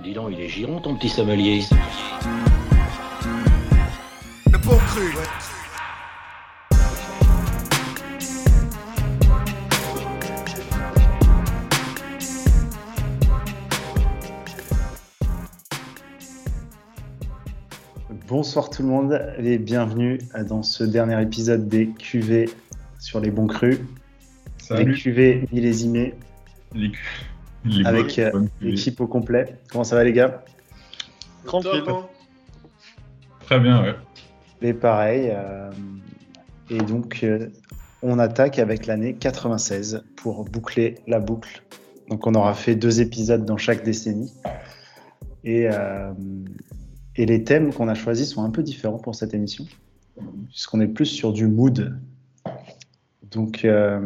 Dis donc, il est giron ton petit sommelier. Le bon cru, ouais. Bonsoir tout le monde et bienvenue dans ce dernier épisode des QV sur les bons crus. Salut. Les QV millésimés Les les avec euh, l'équipe au complet. Comment ça va les gars? Tranquille. Très bien, ouais. Et pareil. euh, et donc euh, on attaque avec l'année 96 pour boucler la boucle. Donc on aura fait deux épisodes dans chaque décennie. Et, euh, et les thèmes qu'on a choisis sont un peu différents pour cette émission, puisqu'on est plus sur du mood. Donc euh,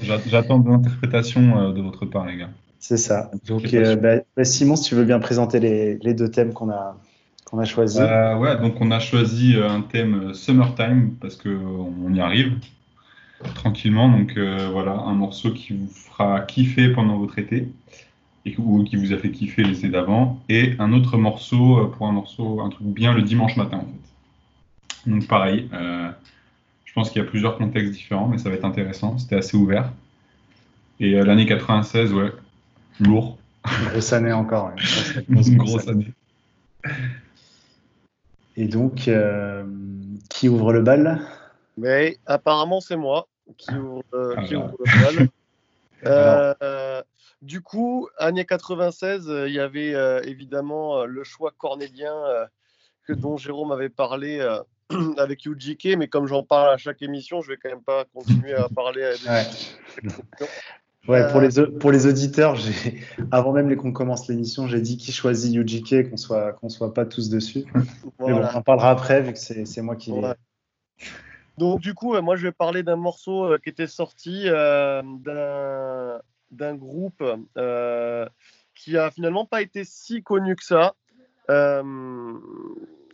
J'a- J'attends de l'interprétation de votre part, les gars. C'est ça. Donc euh, bah, bah, Simon, si tu veux bien présenter les, les deux thèmes qu'on a, qu'on a choisis. Euh, ouais, donc on a choisi euh, un thème Summertime parce que euh, on y arrive tranquillement. Donc euh, voilà, un morceau qui vous fera kiffer pendant votre été et ou qui vous a fait kiffer l'été d'avant. Et un autre morceau pour un morceau, un truc bien le dimanche matin en fait. Donc pareil, je pense qu'il y a plusieurs contextes différents, mais ça va être intéressant. C'était assez ouvert. Et l'année 96, ouais, lourd. Une grosse année encore. ouais. Une grosse année. Et donc, euh, qui ouvre le bal? Mais apparemment, c'est moi qui ouvre, euh, qui Ah. ouvre le bal. Euh, du coup, année 96, euh, il y avait euh, évidemment euh, le choix cornélien euh, que, dont Jérôme avait parlé euh, avec UGK, mais comme j'en parle à chaque émission, je vais quand même pas continuer à parler. À des- Ouais. Ouais, pour, les, au- pour les auditeurs, j'ai- avant même les- qu'on commence l'émission, j'ai dit qui choisit UGK, qu'on soit, qu'on soit pas tous dessus. Mais bon, on en parlera après, vu que c'est c'est moi qui. Donc du coup, euh, moi je vais parler d'un morceau euh, qui était sorti euh, d'un d'un groupe euh, qui a finalement pas été si connu que ça. Euh,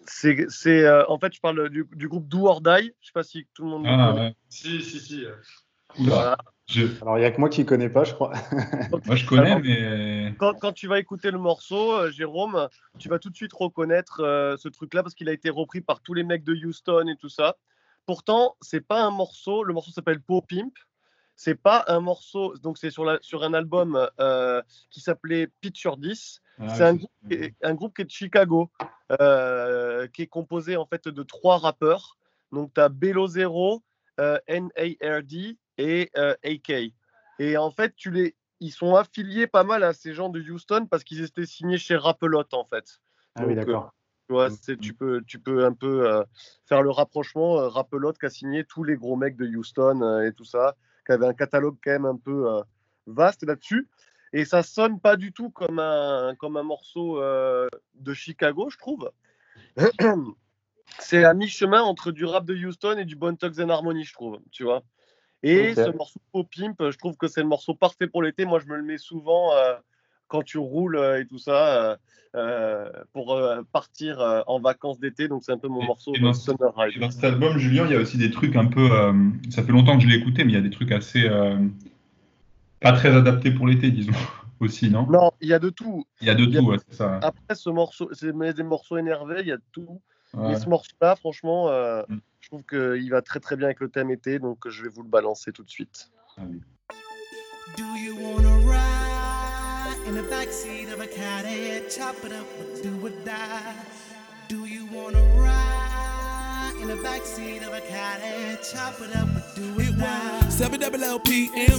c'est c'est, euh, en fait je parle du, du groupe Do or Die. Je sais pas si tout le monde. le Ah, ouais. Si, si, si. Voilà. Je- Alors, il n'y a que moi qui ne connais pas, je crois. Moi, je connais, Alors- mais. Quand, quand tu vas écouter le morceau, euh, Jérôme, tu vas tout de suite reconnaître euh, ce truc-là parce qu'il a été repris par tous les mecs de Houston et tout ça. Pourtant, c'est pas un morceau. Le morceau s'appelle Pop Pimp. C'est pas un morceau. Donc, c'est sur, la- sur un album euh, qui s'appelait Picture 10. Ah, c'est un, groupe qui est- un groupe qui est de Chicago, euh, qui est composé en fait de trois rappeurs. Donc, tu as Bello Zero, euh, NARD et euh, AK. Et en fait, tu les, ils sont affiliés pas mal à ces gens de Houston parce qu'ils étaient signés chez Rapelot en fait. Ah oui, Donc, d'accord. Tu, Mm. c'est- tu, peux, tu peux un peu euh, faire le rapprochement. Euh, qui a signé tous les gros mecs de Houston euh, et tout ça, qui avait un catalogue quand même un peu euh, vaste là-dessus. Et ça sonne pas du tout comme un, comme un morceau euh, de Chicago, je trouve. C'est à mi-chemin entre du rap de Houston et du Bone Thugs and Harmony, je trouve. Tu vois. Et ce morceau Pop Pimp, je trouve que c'est le morceau parfait pour l'été. Moi, je me le mets souvent euh, quand tu roules euh, et tout ça euh, pour partir en vacances d'été. Donc, c'est un peu mon Et- morceau et dans- Summer Et Ride. Dans cet album, Julien, il y a aussi des trucs un peu. ça fait longtemps que je l'ai écouté, mais il y a des trucs assez. pas très adaptés pour l'été, disons. Aussi, non? Non, il y a de tout. Il y a de il y a- tout, ouais, c'est ça. Après, ce morceau, c'est des morceaux énervés, il y a de tout. Ouais. Mais ce morceau-là, franchement, euh, Mm. je trouve qu'il va très très bien avec le thème été. Donc, je vais vous le balancer tout de suite. Allez. Do you wanna ride in the backseat of a caddy? Chop it up or do or backseat of a? Chop it up do or die? 7 double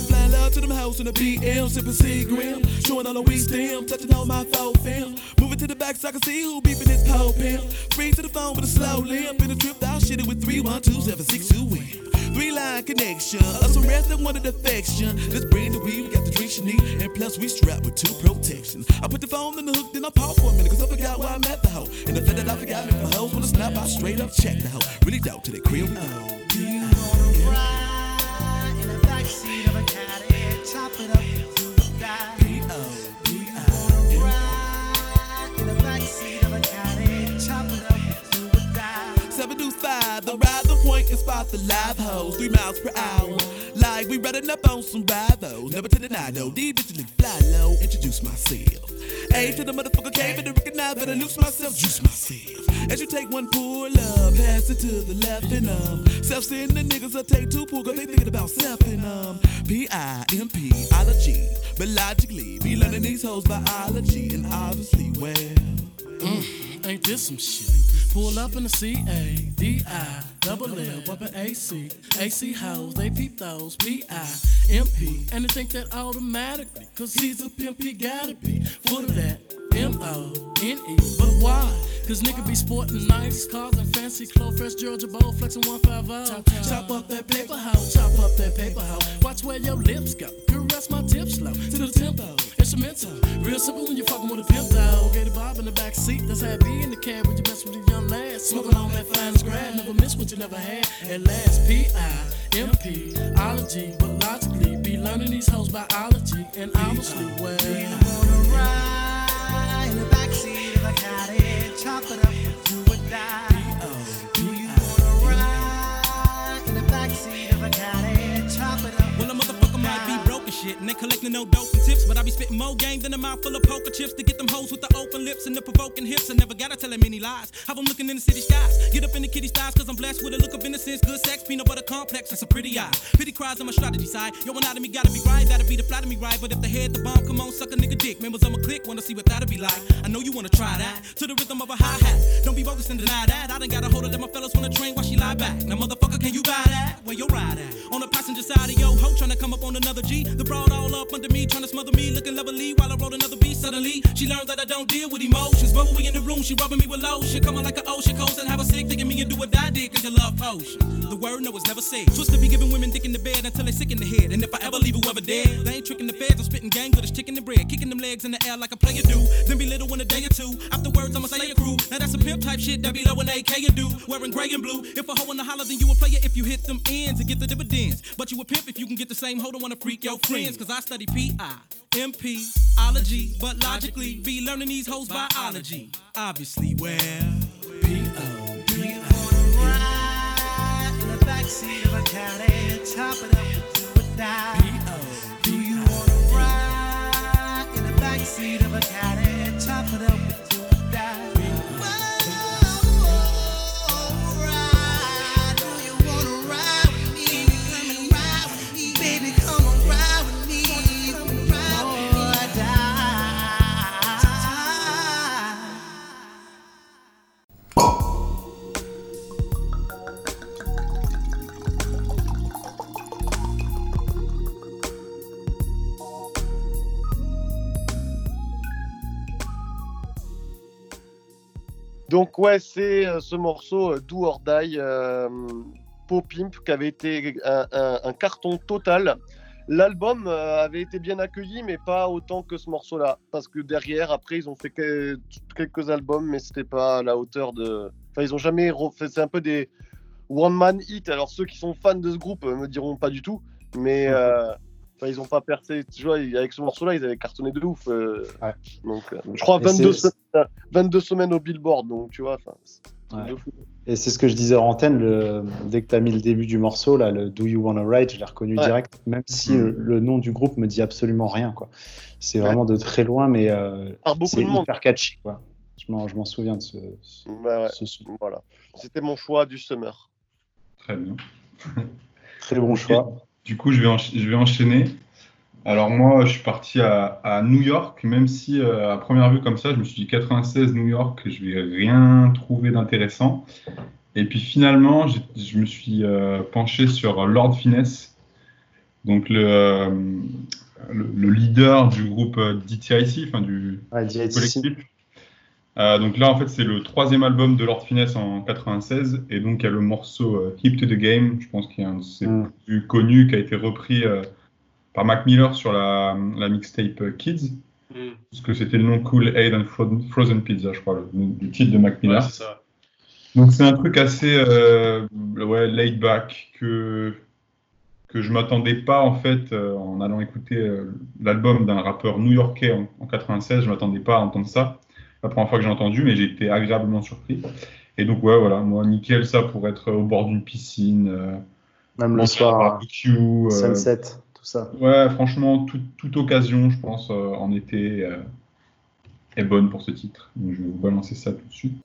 flying loud to them house in the PM, sipping Seagram, showing all the weed stem, touching on my phone film. Moving to the back so I can see who beeping this pole pimp. Free to the phone with a slow limp, in a trip shit it with 312-762 win. Three line connection, us some rest that wanted affection. Let's bring the weed, we got the drinks you need, and plus we strapped with two protections. I put the phone in the hook, then I pause for a minute, cause I forgot why I'm at the hoe. And the fact that I forgot me for hoes when I snap, I straight up check the hoe. Really doubt to the crib. Can spot the live hoes, three miles per hour. Like we running up on some rivals. Never to deny, though. These bitches look fly low. Introduce myself. A to the motherfucker came and to recognize that I lose myself, juice myself. As you take one pull up, pass it to the left and um. Self sending the niggas will take two pull, cause they thinking about self and um. P I M P, ology. But logically, be learning these hoes biology and obviously, well. Mm, ain't this some shit? Pull up in the C A D I double L bumpin' AC. AC hoes, they peep those P I M P. And they think that automatically, cause he's a pimp, he gotta be full of that M O N E. But why? Cause nigga be sporting nice cars and fancy clothes, fresh Georgia bowl, flexing 150. Chop up that paper house, chop up that paper house. Watch where your lips go. Caress my tips slow to the tempo. Instrumental, real simple when you fucking with a pimp dog. Get a bob in the back seat, that's happy in the cab when you mess with a young lad. Smoking on that finest grad, never miss what you never had. At last, P I M P, ology, but logically be learning these hoes biology and obviously well. Wanna ride of a caddy, chop it up, do or die? Broke and collecting no dope and tips, but I be spitting more game than a mouth full of poker chips to get them hoes with the open lips and the provoking hips. I never gotta tell them any lies. Have them looking in the city skies. Get up in the kitty styles, cause I'm blessed with a look of innocence, good sex, peanut butter complex, and some pretty eyes. Pity cries on my strategy side. Yo, anatomy gotta be right, that'll be the flat of me right. But if the head, the bomb, come on, suck a nigga dick. Members my click, wanna see what that'll be like. I know you wanna try that. To the rhythm of a hi hat. Don't be bogus and deny that. I done got a hold of them, my fellas wanna train while she lie back. Now, motherfucker, can you buy that? Where you ride at? On the passenger side of yo ho, tryna come up on another G. The broad all up under me, tryna smother me, looking lovely while I roll another beat. Suddenly, she learned that I don't deal with emotions. But when we in the room, she rubbing me with lotion. Coming like an ocean coast and have a sick thinking me and do what I did, cause you love potion. The word no was never said. Twist to be giving women dick in the bed until they sick in the head. And if I ever leave whoever dead, they ain't tricking the feds. I'm spitting gang with a chicken and bread, kicking them legs in the air like a player do. Then be little in a day or two. Afterwards, I'ma say a crew. Now that's a pimp type shit that be low in AK and do. Wearing gray and blue. If a hoe in the holler, then you a player if you hit them ends and get the dividends. But you a pimp if you can get the same hoe to wanna freak your friends. Cause I study P.I. MP, ology, but logically be learning these hoes biology. Obviously, well, P.O. Do you wanna ride in the backseat of a caddy, chop it up, do or die? Do you wanna ride in the backseat of a caddy, chop it up, Donc ouais, c'est euh, ce morceau euh, Do or Die, euh, Pop Pimp, qui avait été un, un- un carton total. L'album avait été bien accueilli, mais pas autant que ce morceau-là. Parce que derrière, après, ils ont fait que- quelques albums, mais c'était pas à la hauteur de... Enfin, ils ont jamais refait... C'est un peu des one-man hit. Alors, ceux qui sont fans de ce groupe me diront pas du tout, mais... euh, Enfin, ils ont pas percé. Tu vois, avec ce morceau-là, ils avaient cartonné de ouf. euh, Ouais. Donc, euh, je crois Et 22, c'est- semaines, 22 semaines au Billboard. Donc, tu vois, enfin, c'est Ouais. de fou. Et c'est ce que je disais en antenne, le- dès que tu as mis le début du morceau, là, le Do You Wanna Ride, je l'ai reconnu Ouais. direct, même si Mm. le, nom du groupe me dit absolument rien. quoi. C'est vraiment de très loin, mais euh, Par beaucoup c'est de monde. hyper catchy. Quoi. Je m'en je m'en souviens de ce, ce, Bah ouais, ce son. voilà. C'était mon choix du summer. Très bien. Très bon choix. Du coup, je vais, je vais enchaîner. Alors moi, je suis parti à, à New York, même si euh, à première vue comme ça, je me suis dit 96 New York, je vais rien trouver d'intéressant. Et puis finalement, je me suis euh, penché sur Lord Finesse, donc le, euh, le, le leader du groupe DTIC, enfin du Ouais, DITC. collectif. Euh, donc là, en fait, c'est le troisième album de Lord Finesse en 96, et donc il y a le morceau euh, Hip to the Game, je pense qu'il est un de ses Mm. plus connus, qui a été repris euh, par Mac Miller sur la, la mixtape euh, Kids, parce que c'était le nom Cool Aid and Fro- Frozen Pizza, je crois, le, le titre de Mac Miller. ça. Donc c'est un truc assez euh, ouais, laid back que que je m'attendais pas en fait euh, en allant écouter euh, l'album d'un rappeur new-yorkais en, en 96, je m'attendais pas à entendre ça. La première fois que j'ai entendu, mais j'ai été agréablement surpris. Et donc, ouais, voilà, moi, nickel, ça pour être au bord d'une piscine, euh, Même le soir, barbecue. euh, sunset, tout ça. ouais, franchement, tout- toute occasion, je pense, euh, en été est bonne pour ce titre. Donc, je vais vous balancer ça tout de suite.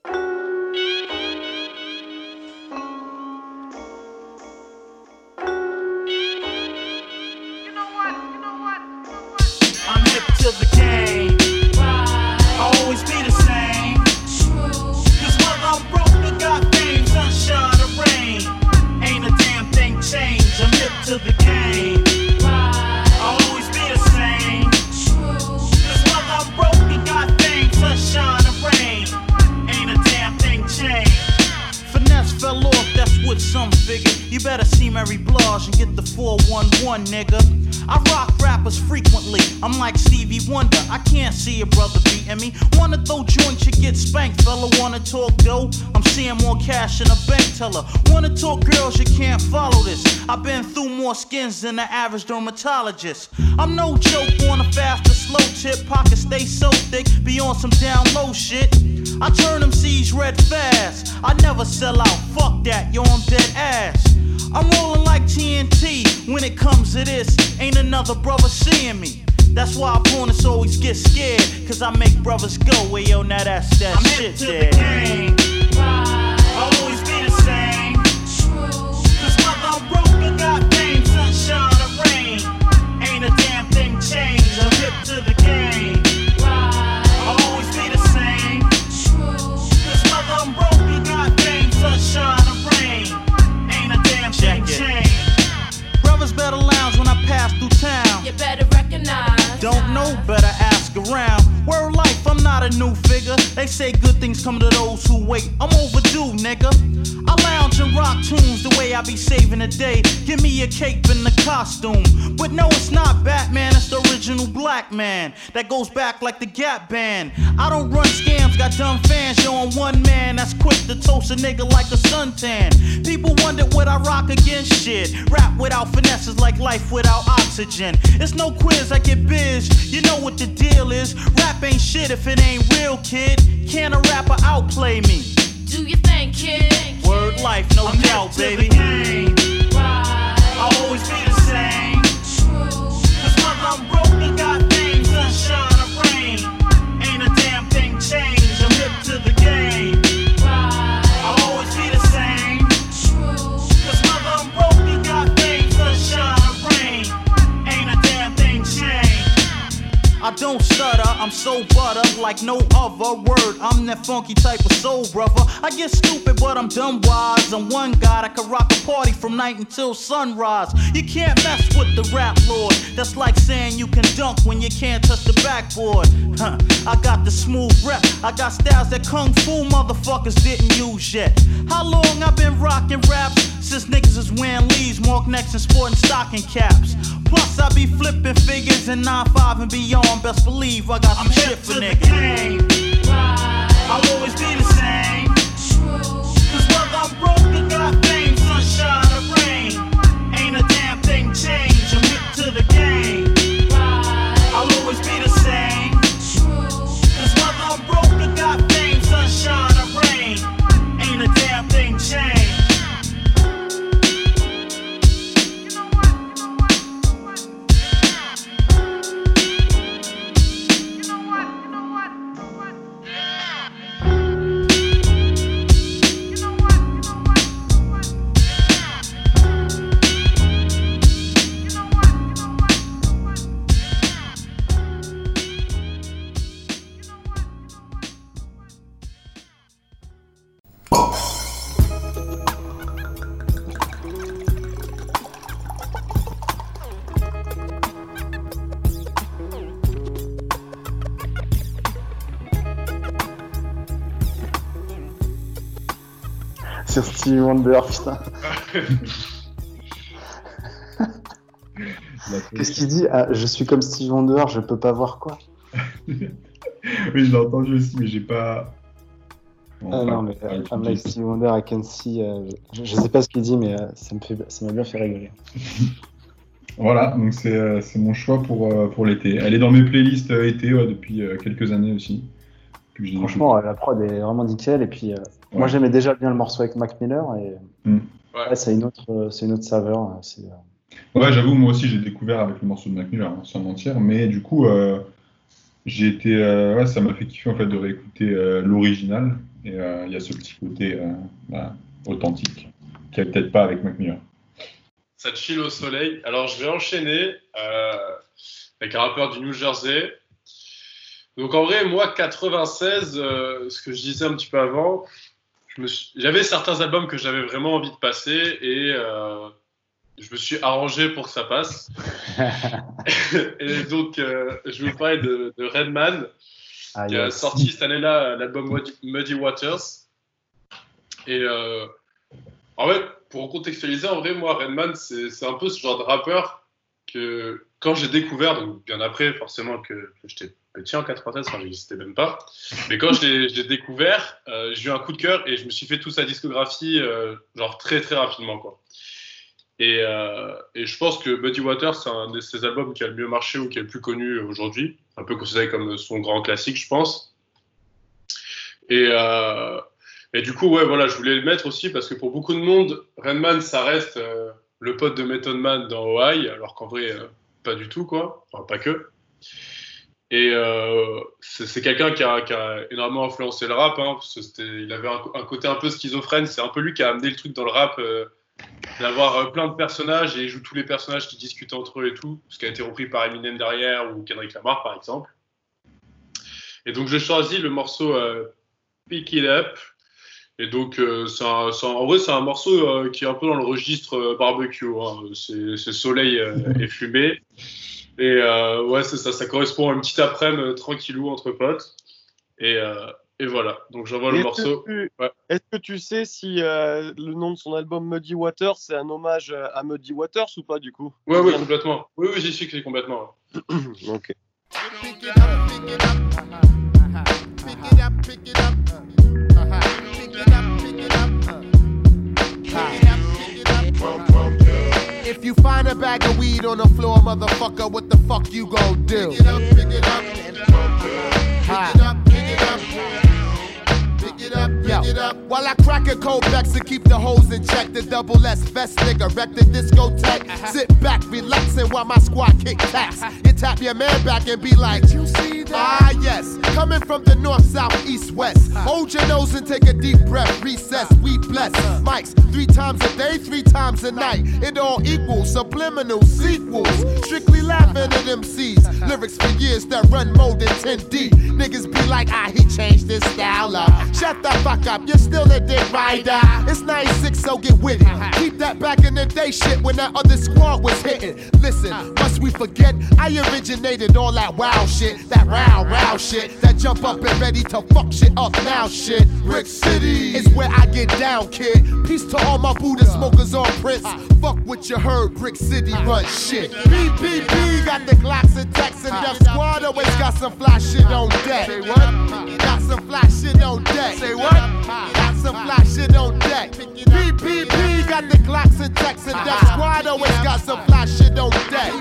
Than the average dermatologist. I'm no joke on a fast or slow tip. Pockets stay so thick, be on some down low shit. I turn them C's red fast. I never sell out. Fuck that, yo, I'm dead ass. I'm rolling like TNT when it comes to this. Ain't another brother seeing me. That's why opponents always get scared. Cause I make brothers go, well, yo, now that's that I'm shit hip around. Life, I'm not a new figure. They say good things come to those who wait. I'm overdue, nigga. I lounge and rock tunes the way I be saving the day. Give me a cape and a costume. But no, it's not Batman, it's the original black man. That goes back like the Gap Band. I don't run scams, got dumb fans. I'm one man that's quick to toast a nigga like a suntan. People I rock against shit. Rap without finesse is like life without oxygen. It's no quiz, I get biz. You know what the deal is. Rap ain't shit if it ain't real, kid. Can a rapper outplay me? Do you think, kid? Word life, no I'm doubt, baby. game. I'll always be the same. Don't stutter, I'm so butter like no other word. I'm that funky type of soul brother. I get stupid, but I'm dumb wise. I'm one guy that can rock a party from night until sunrise. You can't mess with the rap lord. That's like saying you can dunk when you can't touch the backboard. Huh. I got the smooth rep. I got styles that kung fu motherfuckers didn't use yet. How long I been rocking rap? Since niggas is wearing leaves, mark necks, and sporting stocking caps. Plus, I be flipping figures in 9-5 and beyond. Best believe I got some I'm shit for niggas. game. I'll always be the same. Sur Stevie Wonder, putain. Qu'est-ce qu'il dit? Ah, Je suis comme Stevie Wonder, je peux pas voir quoi Oui, je l'ai entendu aussi, mais j'ai pas. Bon, Ah non, mais euh, I'm like Stevie Wonder, I can see. euh, je, je sais pas ce qu'il dit, mais euh, ça me fait, ça m'a bien fait rigoler. Voilà, donc c'est euh, c'est mon choix pour, euh, pour l'été. Elle est dans mes playlists euh, été ouais, depuis euh, quelques années aussi. Puis Franchement, euh, la prod est vraiment nickel. Et puis, euh, moi, j'aimais déjà bien le morceau avec Mac Miller. Et Mm. Ouais. ouais, c'est une, autre, euh, c'est une autre saveur. euh, c'est, euh, Ouais, j'avoue, moi aussi, j'ai découvert avec le morceau de Mac Miller, hein, sans mentir. Mais du coup, euh, j'ai été, euh, ouais, ça m'a fait kiffer en fait de réécouter euh, l'original. Et euh, il y a ce petit côté euh, bah, authentique qu'il n'y a peut-être pas avec Mac Miller. Ça chill au soleil. Alors, je vais enchaîner euh, avec un rappeur du New Jersey. Donc, en vrai, moi, 96, euh, ce que je disais un petit peu avant, j'avais certains albums que j'avais vraiment envie de passer et euh, je me suis arrangé pour que ça passe. et donc, euh, je vais vous parler de, de Redman, ah, qui a sorti cette année-là l'album Muddy, Waters. Et euh, en fait, pour contextualiser, en vrai, moi, Redman, c'est c'est un peu ce genre de rappeur que quand j'ai découvert, donc bien après, forcément que, que j'étais petit en 93, enfin, j'existais même pas, mais quand je l'ai découvert, euh, j'ai eu un coup de cœur et je me suis fait toute sa discographie, euh, genre très très rapidement, quoi. Et, euh, je pense que Buddy Waters, c'est un de ses albums qui a le mieux marché ou qui est le plus connu aujourd'hui, un peu considéré comme son grand classique, je pense. Et, du coup, ouais, voilà, je voulais le mettre aussi parce que pour beaucoup de monde, Redman, ça reste le pote de Method Man dans Hawaii, alors qu'en vrai, pas du tout, quoi. Enfin, pas que. Et euh, c'est quelqu'un qui a, énormément influencé le rap, hein, il avait un, côté un peu schizophrène. C'est un peu lui qui a amené le truc dans le rap, euh, d'avoir euh, plein de personnages et il joue tous les personnages qui discutent entre eux et tout, ce qui a été repris par Eminem derrière ou Kendrick Lamar, par exemple. Et donc, j'ai choisi le morceau Pick It Up. Et donc, en vrai, c'est un morceau qui est un peu dans le registre barbecue. hein. C'est soleil et fumée. Et euh, ouais, c'est ça, ça correspond à une petite après-midi tranquillou entre potes. Et, euh, et voilà, donc j'envoie le morceau. Ouais. Est-ce que tu sais si euh, le nom de son album Muddy Waters, c'est un hommage à Muddy Waters ou pas du coup? Ouais, ouais, complètement. Oui, oui, j'y suis que complètement. Ok. If you find a bag of weed on the floor, motherfucker, what the fuck you gon' do? Pick it up, pick it up, pick it up, pick it up, pick it up, pick it up. While I crack a cold Bex and keep the hoes in check, the double S vest nigga wreck the discotheque. Uh-huh. Sit back, relaxing while my squad kick tax. You uh-huh. tap your man back and be like, you see that? Ah yes, coming from the north, south, east, west. Uh-huh. Hold your nose and take a deep breath. Recess, we bless. Mics three times a day, three times a night. It all equals subliminal sequels. Strictly laughing at MCs. Lyrics for years that run more than 10 deep. Niggas be like, ah, he changed his style up. Shut the fuck up, you're still a dick rider. It's 96, so get with it. Keep that back in the day shit when that other squad was hitting. Listen, must we forget? I originated all that wow shit, that row, row shit, that jump up and ready to fuck shit up now shit. Brick City is where I get down, kid. Peace to all my Buddha smokers on Prince. Fuck what you heard, Brick City run shit. BPP got the Glocks and Tex and Def Squad always got some fly shit on deck. Say what? Got some fly shit on deck. Say what? Got some fly shit on deck. BPP got the Glocks and Tex and Def Squad always got some fly shit on deck.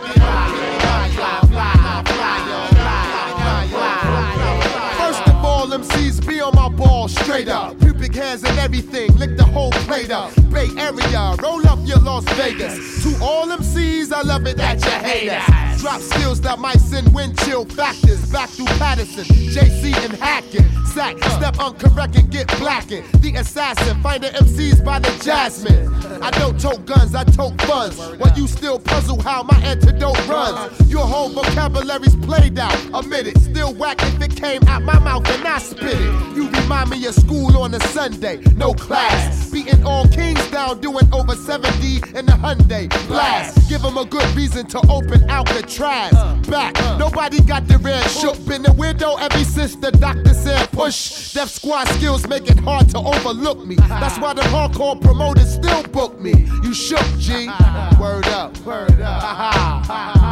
First of all, MCs be on my ball straight up. Pubic hands and everything, lick the whole plate up. Bay Area, roll up your Las Vegas. To all them MCs, I love it that you hate us. Drop skills that might send wind chill factors back through Patterson, JC and Hackett. Sack, step uncorrect and get blackened. The assassin, find the MCs by the jasmine. I don't tote guns, I tote funds. While you still puzzle how my antidote runs. Your whole vocabulary's played out, admit it. Still whack if it came out my mouth and I spit it. You remind me of school on a Sunday, no class. Beating all kings down, doing over 70 in the Hyundai. Blast, give them a good reason to open out the trash. Back, nobody got the red shook. Been a weirdo ever since the doctor said push. Death squad skills make it hard to overlook me. That's why the hardcore promoters still book me. You shook, G. Word up, word up.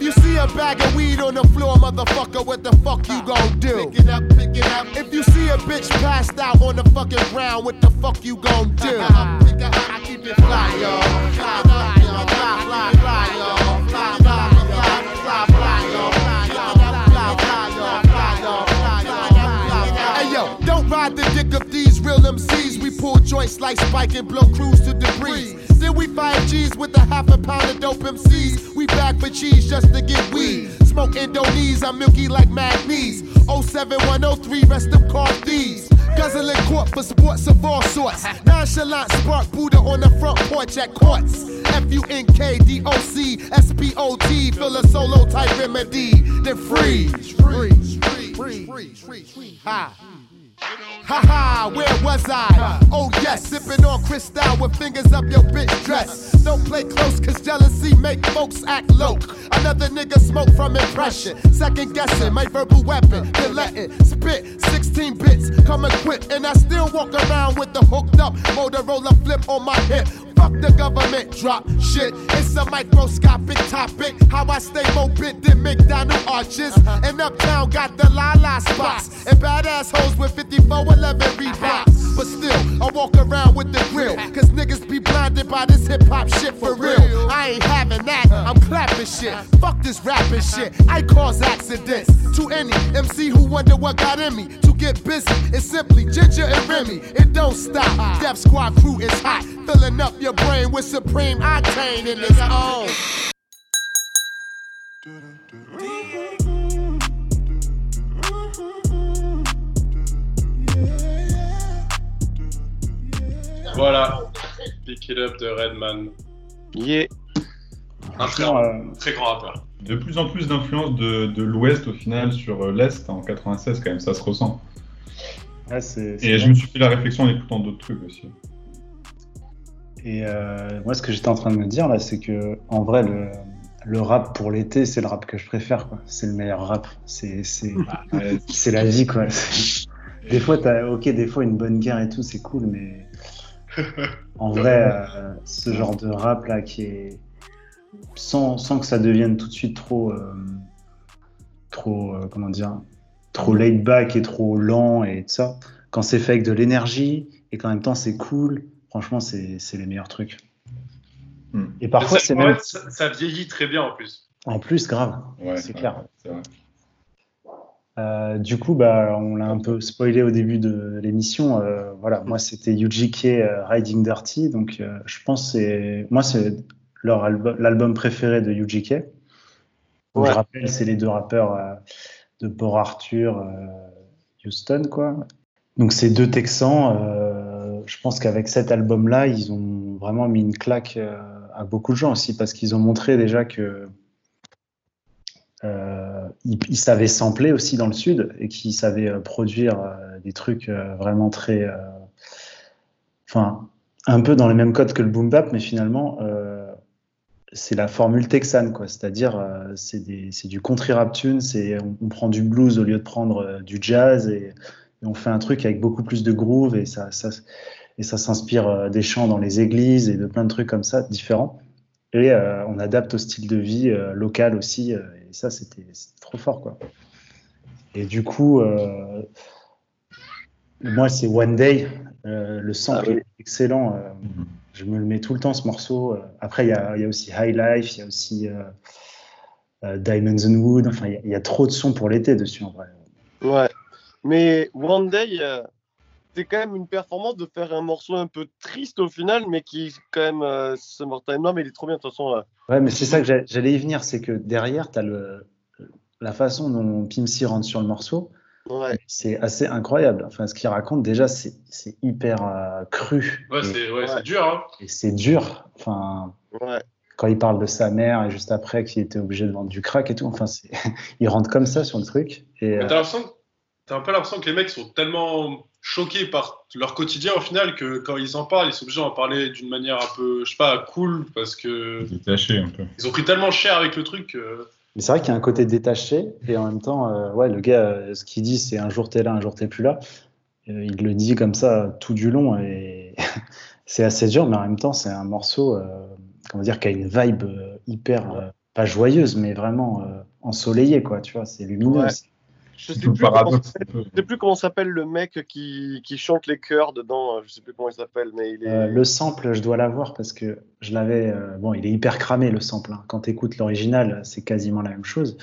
If you see a bag of weed on the floor, motherfucker, what the fuck you gon' do? Pick it up, pick it up. If you see a bitch passed out on the fucking ground, what the fuck you gon' do? I keep it fly, y'all. Fly, fly, y'all. Fly, fly, fly, y'all. Fly, fly, fly, fly, fly, ride the dick of these real MCs. We pull joints like Spike and blow crews to debris. Then we fight G's with a half a pound of dope MCs. We back for cheese just to get weed. Smoke Indonese, I'm milky like Magnes. 07103, rest of car thieves. Guzzling court for sports of all sorts. Nonchalant spark Buddha on the front porch at courts. F U N K D O C S P O T. Fill a solo type remedy. Then freeze. Freeze. Freeze. Freeze. Ha. Ha ha, where was I? Oh yes, sipping on crystal with fingers up your bitch dress. Don't play close, cause jealousy make folks act low. Another nigga smoke from impression. Second guessing, my verbal weapon. Then let it spit 16 bits, come equipped. And I still walk around with the hooked up Motorola flip on my hip. Fuck the government drop shit. It's a microscopic topic. How I stay mobile than McDonald arches. Uh-huh. And uptown got the la la spots. And badass hoes with 5411 Reeboks. But still, I walk around with the grill. Cause niggas be blinded by this hip hop shit for real. I ain't having that. I'm clapping shit. Fuck this rapping shit. I cause accidents to any MC who wonder what got in me. To get busy, it's simply Ginger and Remy. It don't stop. Death Squad crew is hot. Filling up your brain with supreme octane in its own. Voilà. Pick It Up de Redman. Yeah. Un très, euh, très grand rappeur. De plus en plus d'influence de, de l'Ouest au final sur euh, l'Est en 96 quand même, ça se ressent. ouais, c'est- c'est Et je me suis fait la réflexion en écoutant d'autres trucs aussi. Et euh, moi, ce que j'étais en train de me dire là, c'est que en vrai, le, le rap pour l'été, c'est le rap que je préfère. quoi. C'est le meilleur rap. C'est c'est c'est la vie, quoi. Des fois, t'as ok, des fois une bonne guerre et tout, c'est cool, mais en vrai, euh, ce genre de rap là qui est sans, sans que ça devienne tout de suite trop euh, trop euh, comment dire trop laid back et trop lent et tout ça. Quand c'est fait avec de l'énergie et qu'en même temps c'est cool, franchement, c'est c'est les meilleurs trucs. Hmm. Et parfois, c'est même ça, ça vieillit très bien en plus. en plus grave. ouais, c'est ouais, clair. vrai. Euh, du coup, bah, on l'a un peu spoilé au début de l'émission. Euh, voilà, moi c'était UGK euh, Riding Dirty, donc euh, je pense c'est moi c'est leur album, l'album préféré de UGK. Donc, Je Ouais. rappelle, c'est les deux rappeurs de Port Arthur, Houston, quoi. Donc ces deux Texans, je pense qu'avec cet album-là, ils ont vraiment mis une claque à beaucoup de gens aussi parce qu'ils ont montré déjà que euh, ils, savaient sampler aussi dans le sud et qu'ils savaient euh, produire euh, des trucs euh, vraiment très, enfin, un peu dans les mêmes codes que le boom bap, mais finalement, c'est la formule texane, quoi. C'est-à-dire, c'est du country rap tune, c'est on, prend du blues au lieu de prendre du jazz et, on fait un truc avec beaucoup plus de groove et ça, s'inspire des chants dans les églises et de plein de trucs comme ça différents. Et euh, on adapte au style de vie euh, local aussi. euh, et ça, c'était trop fort, quoi. Et du coup, moi, c'est One Day. le sample Ah oui. est excellent. je me le mets tout le temps, ce morceau. Après, il y y a aussi High Life, il y a aussi Diamonds and Wood. Enfin, il y y, a trop de sons pour l'été dessus, en vrai. Ouais. Mais One Day, c'est quand même une performance de faire un morceau un peu triste au final, mais qui quand même euh, Summertime non, mais il est trop bien de toute façon. euh. Ouais, mais c'est ça que j'a- j'allais y venir, c'est que derrière, tu as le, la façon dont Pim C rentre sur le morceau. Ouais. C'est assez incroyable. Enfin, ce qu'il raconte, déjà, c'est c'est hyper euh, cru. Ouais, c'est ouais, c'est dur. Hein. et c'est dur. Enfin, Ouais. quand il parle de sa mère et juste après qu'il était obligé de vendre du crack et tout, enfin, il rentre comme ça sur le truc. Et, euh, t'as t'as un peu l'impression que les mecs sont tellement choqués par leur quotidien au final que quand ils en parlent, ils sont obligés d'en parler d'une manière un peu, je sais pas, cool parce que Détaché un peu. ils ont pris tellement cher avec le truc. que- Mais c'est vrai qu'il y a un côté détaché et en même temps, euh, ouais, le gars, euh, ce qu'il dit, c'est un jour t'es là, un jour t'es plus là. Euh, il le dit comme ça tout du long et c'est assez dur, mais en même temps, c'est un morceau, euh, comment dire, qui a une vibe euh, hyper, euh, pas joyeuse, mais vraiment euh, ensoleillée, quoi. Tu vois, c'est lumineux. Ouais. Je sais plus comment je sais plus comment s'appelle le mec qui, qui chante les chœurs dedans. euh, Je sais plus comment il s'appelle, mais il est. Euh, le sample, je dois l'avoir parce que je l'avais. euh, bon, il est hyper cramé le sample. hein. Quand tu écoutes l'original, c'est quasiment la même chose.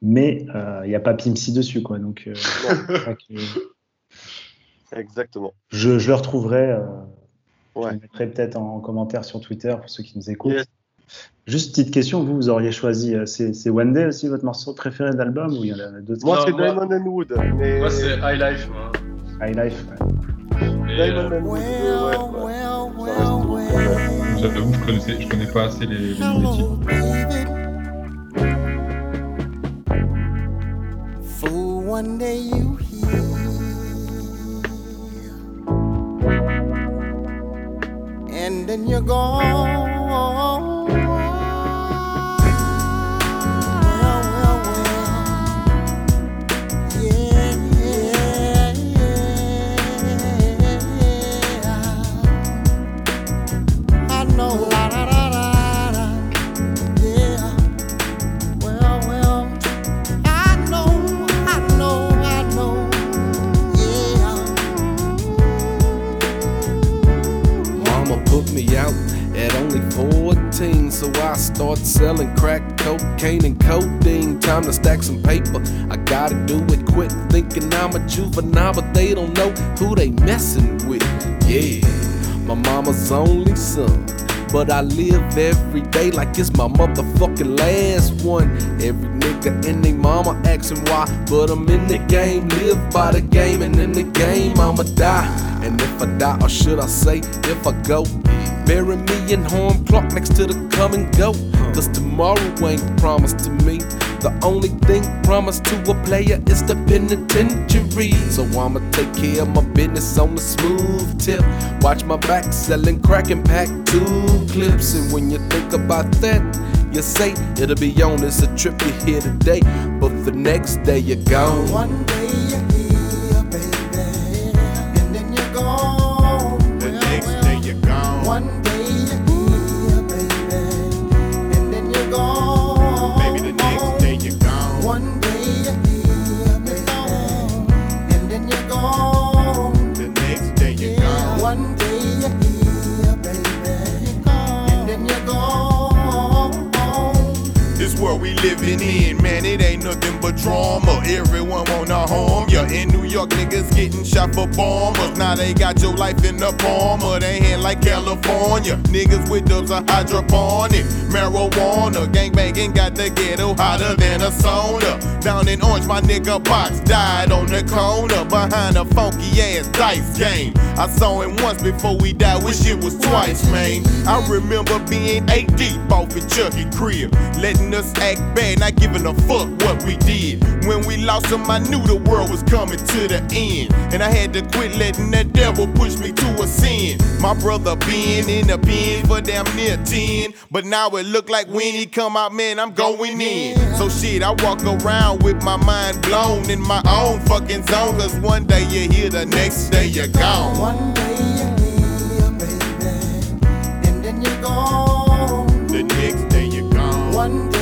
Mais euh, il n'y a pas Pimsy dessus, quoi. Donc, euh, que- Exactement. Je, je le retrouverai. euh, Ouais. Je le mettrai peut-être en commentaire sur Twitter pour ceux qui nous écoutent. Yes. Juste petite question, vous, vous auriez choisi, euh, c'est One Day aussi votre morceau préféré d'album ou il y en a d'autres Moi, c'est Diamond and Wood. Mais... Moi, c'est High Life. moi. High Life ouais. Diamond euh, and Wood. ouais, ouais. Ça reste mon préféré. J'avoue, je connaissais, je connais pas assez les, les noms des titres. Fool, one day you hear. And then you're gone. So I start selling crack, cocaine, and codeine. Time to stack some paper. I gotta do it quick, thinking I'm a juvenile, but they don't know who they messing with. Yeah, my mama's only son. But I live every day like it's my motherfucking last one. Every nigga and they mama asking why. But I'm in the game, live by the game, and in the game I'ma die. And if I die, or should I say, if I go, bury me in home clock next to the come and go. Cause tomorrow ain't promised to me. The only thing promised to a player is the penitentiary. So I'ma take care of my business on the smooth tip. Watch my back selling crack and pack two clips. And when you think about that, you say it'll be on as a trip you here today, but the next day you're gone. Living in, it ain't nothing but drama. Everyone wanna harm ya. In New York, niggas getting shot for bombers. Now they got your life in the palm of their hand like California. Niggas with dubs are hydroponic. Marijuana, gangbanging got the ghetto hotter than a sauna. Down in Orange, my nigga Box died on the corner behind a funky ass dice game. I saw him once before we died, wish it was twice, man. I remember being eight deep off in Chucky crib, letting us act bad, not giving a fuck what we did. When we lost him, I knew the world was coming to the end, and I had to quit letting that devil push me to a sin. My brother been in the pen for damn near 10, but now it look like when he come out, man, I'm going in. So shit, I walk around with my mind blown in my own fucking zone, cause one day you're here, the next day you're gone. One day you're here, baby, and then you're gone. The next day you're gone. One day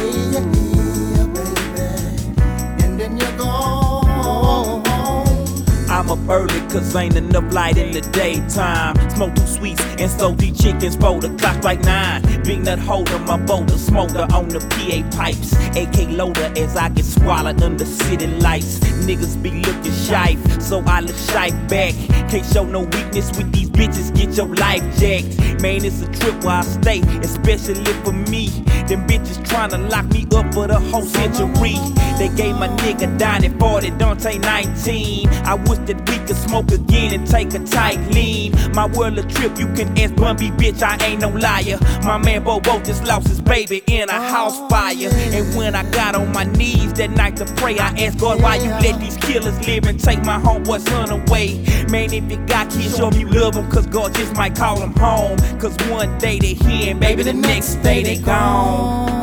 up early cause ain't enough light in the daytime. Smoke two sweets and so these chickens for the clock like nine. Big nut holder, my boulder, smoker on the PA pipes. AK loader as I get swallowed under city lights. Niggas be looking shy, so I look shy back. Can't show no weakness with these bitches, get your life jacked. Man, it's a trip where I stay, especially for me. Them bitches tryna lock me up for the whole century. They gave my nigga down at 40, Dante 19. I wish that we could smoke again and take a tight lean. My world a trip, you can ask Bumby, bitch, I ain't no liar. My man Bobo just lost his baby in a house fire. And when I got on my knees that night to pray, I asked God, why you let these killers live and take my homeboy son away? Man, if you got kids, show 'em you love them, cause God just might call them home. Cause one day they here, and baby, the next day they gone.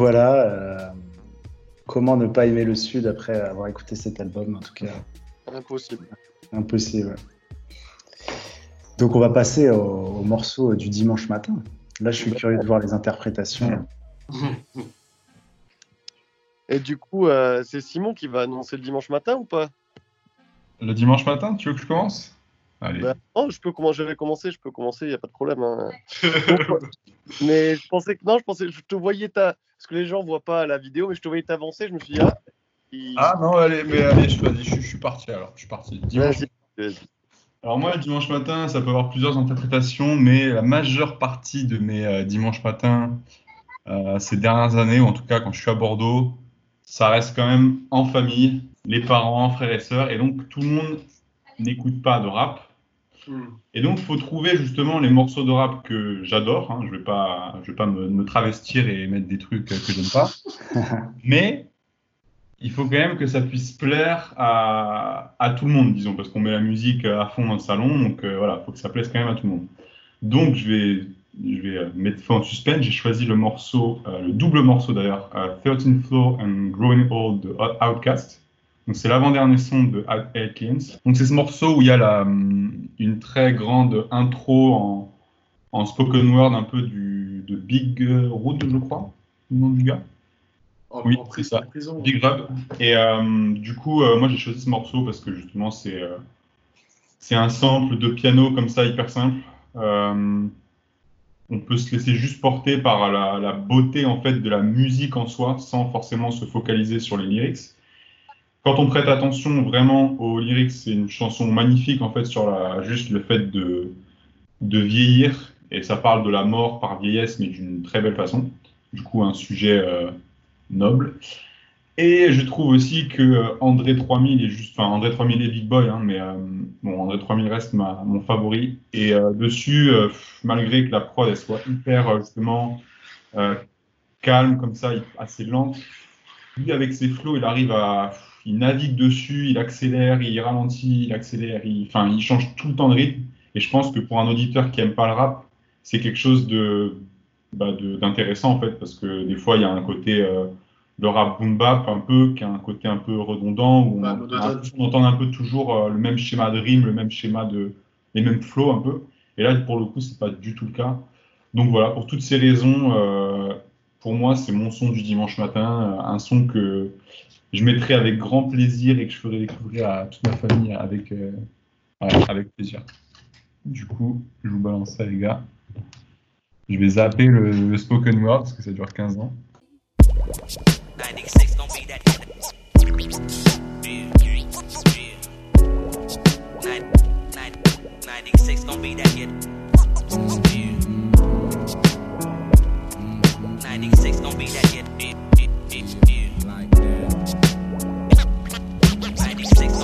Voilà, euh, comment ne pas aimer le Sud après avoir écouté cet album, en tout cas, Impossible. impossible. Donc on va passer au, au morceau du dimanche matin. Là, je suis curieux de voir les interprétations. Et du coup, euh, c'est Simon qui va annoncer le dimanche matin ou pas? Le dimanche matin, tu veux que je commence? Allez. Bah, Non, je peux commencer, je vais commencer, je peux commencer, il n'y a pas de problème. hein. Donc, mais je pensais que non, je pensais, je te voyais ta, parce que les gens voient pas la vidéo, mais je te voyais t'avancer, je me suis dit ah. il- Ah non, allez, mais allez, je, vas-y, je, je suis parti alors. Je suis parti. Dimanche. Alors moi, le dimanche matin, ça peut avoir plusieurs interprétations, mais la majeure partie de mes euh, dimanches matins euh, ces dernières années, ou en tout cas quand je suis à Bordeaux, ça reste quand même en famille, les parents, frères et sœurs, et donc tout le monde n'écoute pas de rap. Et donc, il faut trouver justement les morceaux de rap que j'adore. hein. Je ne vais pas, je vais pas me, me travestir et mettre des trucs que j'aime pas. Mais il faut quand même que ça puisse plaire à, à tout le monde, disons, parce qu'on met la musique à fond dans le salon. Donc euh, voilà, il faut que ça plaise quand même à tout le monde. Donc, je vais, je vais euh, mettre fin au suspense. J'ai choisi le morceau, euh, le double morceau d'ailleurs, euh, 13 Floor and Growing Old de Outcast. Donc c'est l'avant-dernier son de Atkins. Donc c'est ce morceau où il y a la, hum, une très grande intro en, en spoken word un peu du, de Big Road, je crois, le nom du gars. oui, c'est ça. Big Rub. Et euh, du coup, euh, moi j'ai choisi ce morceau parce que justement c'est euh, c'est un sample de piano comme ça hyper simple. Euh, on peut se laisser juste porter par la, la beauté en fait de la musique en soi sans forcément se focaliser sur les lyrics. Quand on prête attention vraiment aux lyrics, c'est une chanson magnifique en fait sur la, juste le fait de, de vieillir et ça parle de la mort par vieillesse mais d'une très belle façon. Du coup, un sujet euh, noble. Et je trouve aussi que euh, André 3000 est juste, enfin André 3000 est Big Boy, hein, mais euh, bon, André 3000 reste ma, mon favori. Et euh, dessus, euh, malgré que la prod elle soit hyper euh, justement calme comme ça, assez lente, lui avec ses flows, il arrive à, il navigue dessus, il accélère, il ralentit, il accélère, il, enfin il change tout le temps de rythme. Et je pense que pour un auditeur qui aime pas le rap, c'est quelque chose de bah, d'intéressant en fait, parce que des fois il y a un côté euh, le rap boom bap un peu, qui a un côté un peu redondant, où on, Bah, on entend un peu toujours euh, le même schéma de rime, le même schéma de, les mêmes flows un peu. Et là pour le coup c'est pas du tout le cas. Donc voilà, pour toutes ces raisons, euh, pour moi c'est mon son du dimanche matin, euh, un son que je mettrai avec grand plaisir et que je ferai découvrir à toute ma famille avec, euh, avec plaisir. Du coup, je vous balance ça les gars. Je vais zapper le, le spoken word parce que ça dure 15 ans.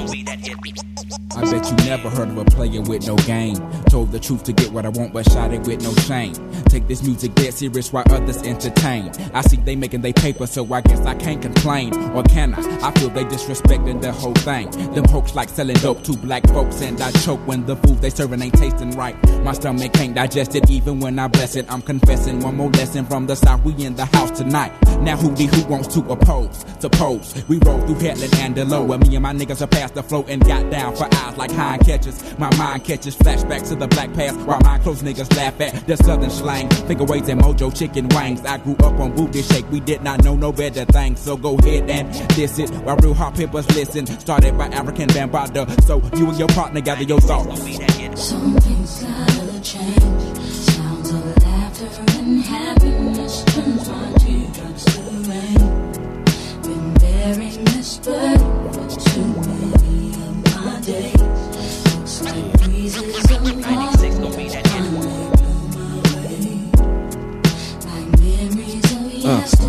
I bet you never heard of a player with no game. Told the truth to get what I want, but shot it with no shame. Take this music dead serious while others entertain. I see they making they paper, so I guess I can't complain. Or can I? I feel they disrespecting the whole thing. Them hoax like selling dope to black folks, and I choke when the food they serving ain't tasting right. My stomach can't digest it, even when I bless it. I'm confessing one more lesson from the south. We in the house tonight. Now who the who wants to oppose? To pose. We roll through Headland and Delo, where me and my niggas are past the flow and got down for eyes like hind catches. My mind catches flashbacks to the black past, while my close niggas laugh at the southern slang. Figure weights and mojo chicken wings. I grew up on booty shake. We did not know no better things, so go ahead and diss it while real hot pimpers listen. Started by African Bambada, so you and your partner gather your thoughts. Something's gotta change. Sounds of laughter and happiness turns my teardrops to rain. Been bearing this burden for too many day.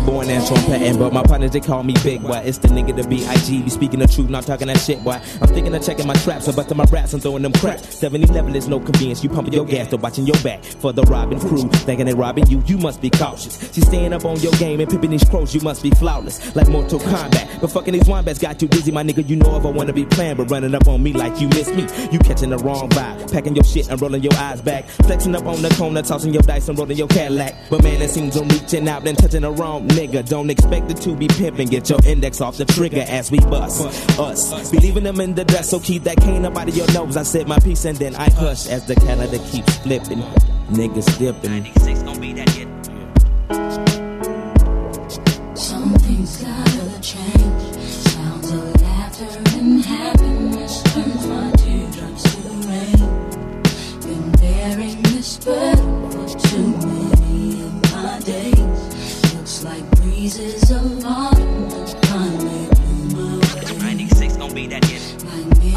Born Antoine Patton, but my partners they call me Big Boy. It's the nigga to be IG. Be speaking the truth, not talking that shit, boy. I'm thinking of checking my traps, I'm busting my raps, I'm throwing them craps. 7-Eleven is no convenience, you pumping your gas, though watching your back. For the robbing crew, thinking they robbing you, you must be cautious. She's staying up on your game and pimping these crows, you must be flawless. Like Mortal Kombat, but fucking these wombats got too dizzy, my nigga. You know if I wanna be playing, but running up on me like you miss me. You catching the wrong vibe, packing your shit and rolling your eyes back. Flexing up on the corner, tossing your dice and rolling your Cadillac. But man, it seems I'm reaching out and touching the wrong nigga. Don't expect it to be pimping. Get your index off the trigger as we bust. Us. Be leaving them in the dust, so keep that cane up out of your nose. I said my piece and then I hush as the calendar keeps flipping. Niggas dipping. Some things gotta change. Sounds of laughter and happiness turns my teardrops to rain. Been bearing this burden pieces of autumn. Ninety six gonna be that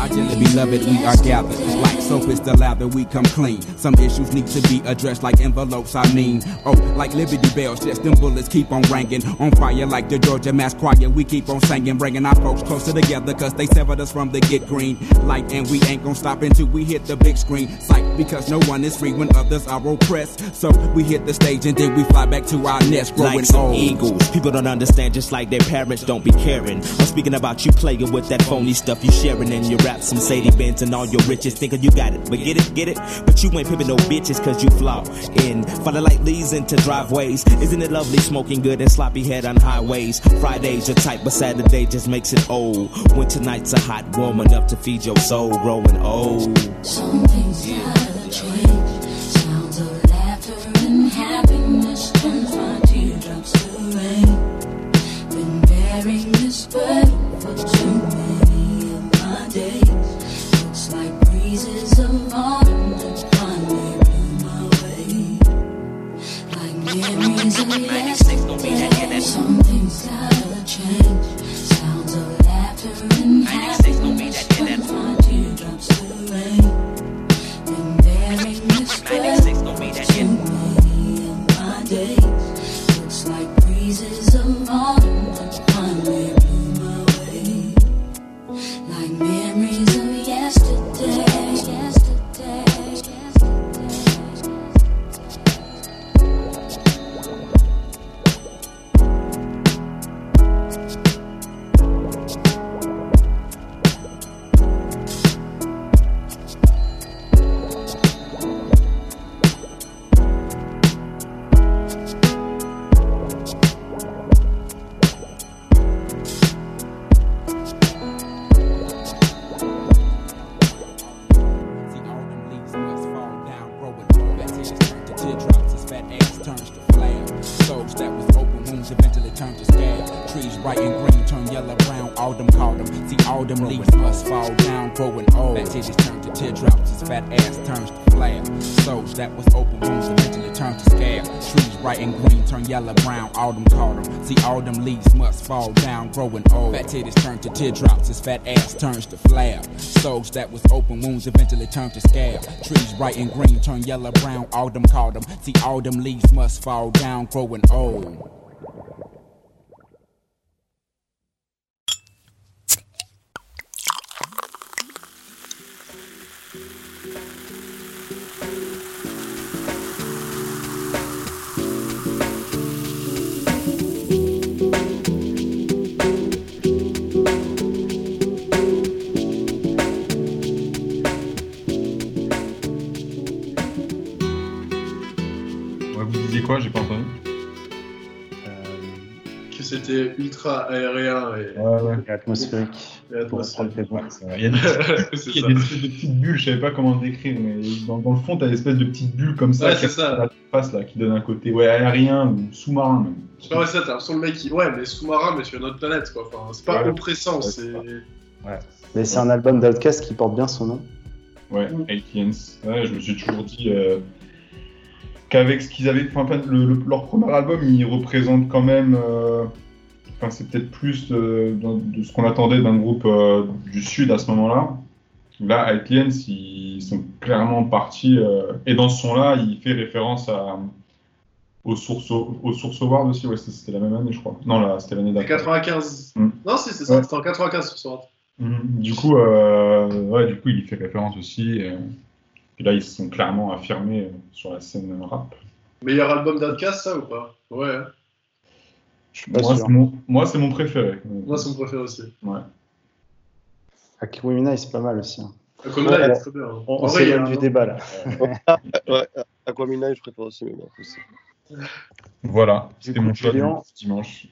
dearly beloved, we are gathered. Like soap is the lather, we come clean. Some issues need to be addressed like envelopes, I mean. Oh, like Liberty Bells, just them bullets keep on ringing. On fire like the Georgia Mass Choir, we keep on singing. Bringing our folks closer together, cause they severed us from the get green light. And we ain't gonna stop until we hit the big screen. Sight, because no one is free when others are oppressed. So we hit the stage and then we fly back to our nest, growing like some old. eagles. People don't understand, just like their parents don't be caring. I'm speaking about you playing with that phony stuff you sharing in your Some Sadie Benz and all your riches, thinking you got it. But get it, get it? But you ain't pimping no bitches cause you flaw in. Falling like leaves into driveways. Isn't it lovely smoking good and sloppy head on highways? Fridays are tight, but Saturday just makes it old. Winter nights are hot, warm enough to feed your soul, growing old. Some things change. Sounds of laughter and happiness turns my teardrops to rain. Been this 96 don't mean that in that. Turn to. Trees bright and green turn yellow brown. Autumn called them. See, autumn leaves must fall down, growing old. Fat titties turn to teardrops as fat ass turns to flab. Souls that was open wounds eventually turn to scab. Trees bright and green turn yellow brown. Autumn called them. See, autumn leaves must fall down, growing old. Fat titties turn to teardrops as fat ass turns to flab. Souls that was open wounds eventually turn to scab. Trees bright and green turn yellow brown. Autumn called them. See, autumn leaves must fall down, growing old. Quoi J'ai pas entendu. Que c'était ultra aérien et, Ouais, ouais. Et atmosphérique. et atmosphérique. Il y a des, y a espèces de petites bulles, je savais pas comment décrire, mais dans, dans le fond, t'as des espèces de petites bulles comme ça, Ouais, qui c'est ça. surface, là, qui donnent un côté ouais, aérien ou sous-marin. même. Je sais pas, ouais, ça, t'as l'impression le mec qui. Ouais, mais sous-marin, mais sur une autre planète, quoi. Enfin, c'est pas Ouais. oppressant, Ouais, c'est. Ouais. Mais c'est un album d'Outcast qui porte bien son nom. Ouais, Aliens. Ouais, je me suis toujours dit euh, qu'avec ce qu'ils avaient. Enfin, le- le- leur premier album, il représente quand même. euh, Enfin, c'est peut-être plus euh, de ce qu'on attendait d'un groupe euh, du Sud à ce moment-là. Là, Aliens, ils sont clairement partis. et dans ce son-là, il fait référence à, Au Source, au Source Award aussi, ouais, c'était la même année, je crois. Non, là, c'était l'année d'après. 95. Mm. Non, si, c'est ça, Ouais. c'était en 95 sur Sword. Mhm. Du coup, ouais, du coup, il y fait référence aussi. Et là, ils se sont clairement affirmés euh, sur la scène rap. Meilleur album d'Outkast, ça ou pas? Ouais. hein. Moi, c'est mon, moi, c'est mon préféré. Moi, c'est mon préféré aussi. Ouais. Aquemini, c'est pas mal aussi. hein. Aquemini, il est On- très bien, hein. On, En on vrai, il y a s'éloigne un- du débat là. ouais, Aquamina, je préfère aussi, mais bon, aussi. Voilà, c'était mon choix du dimanche.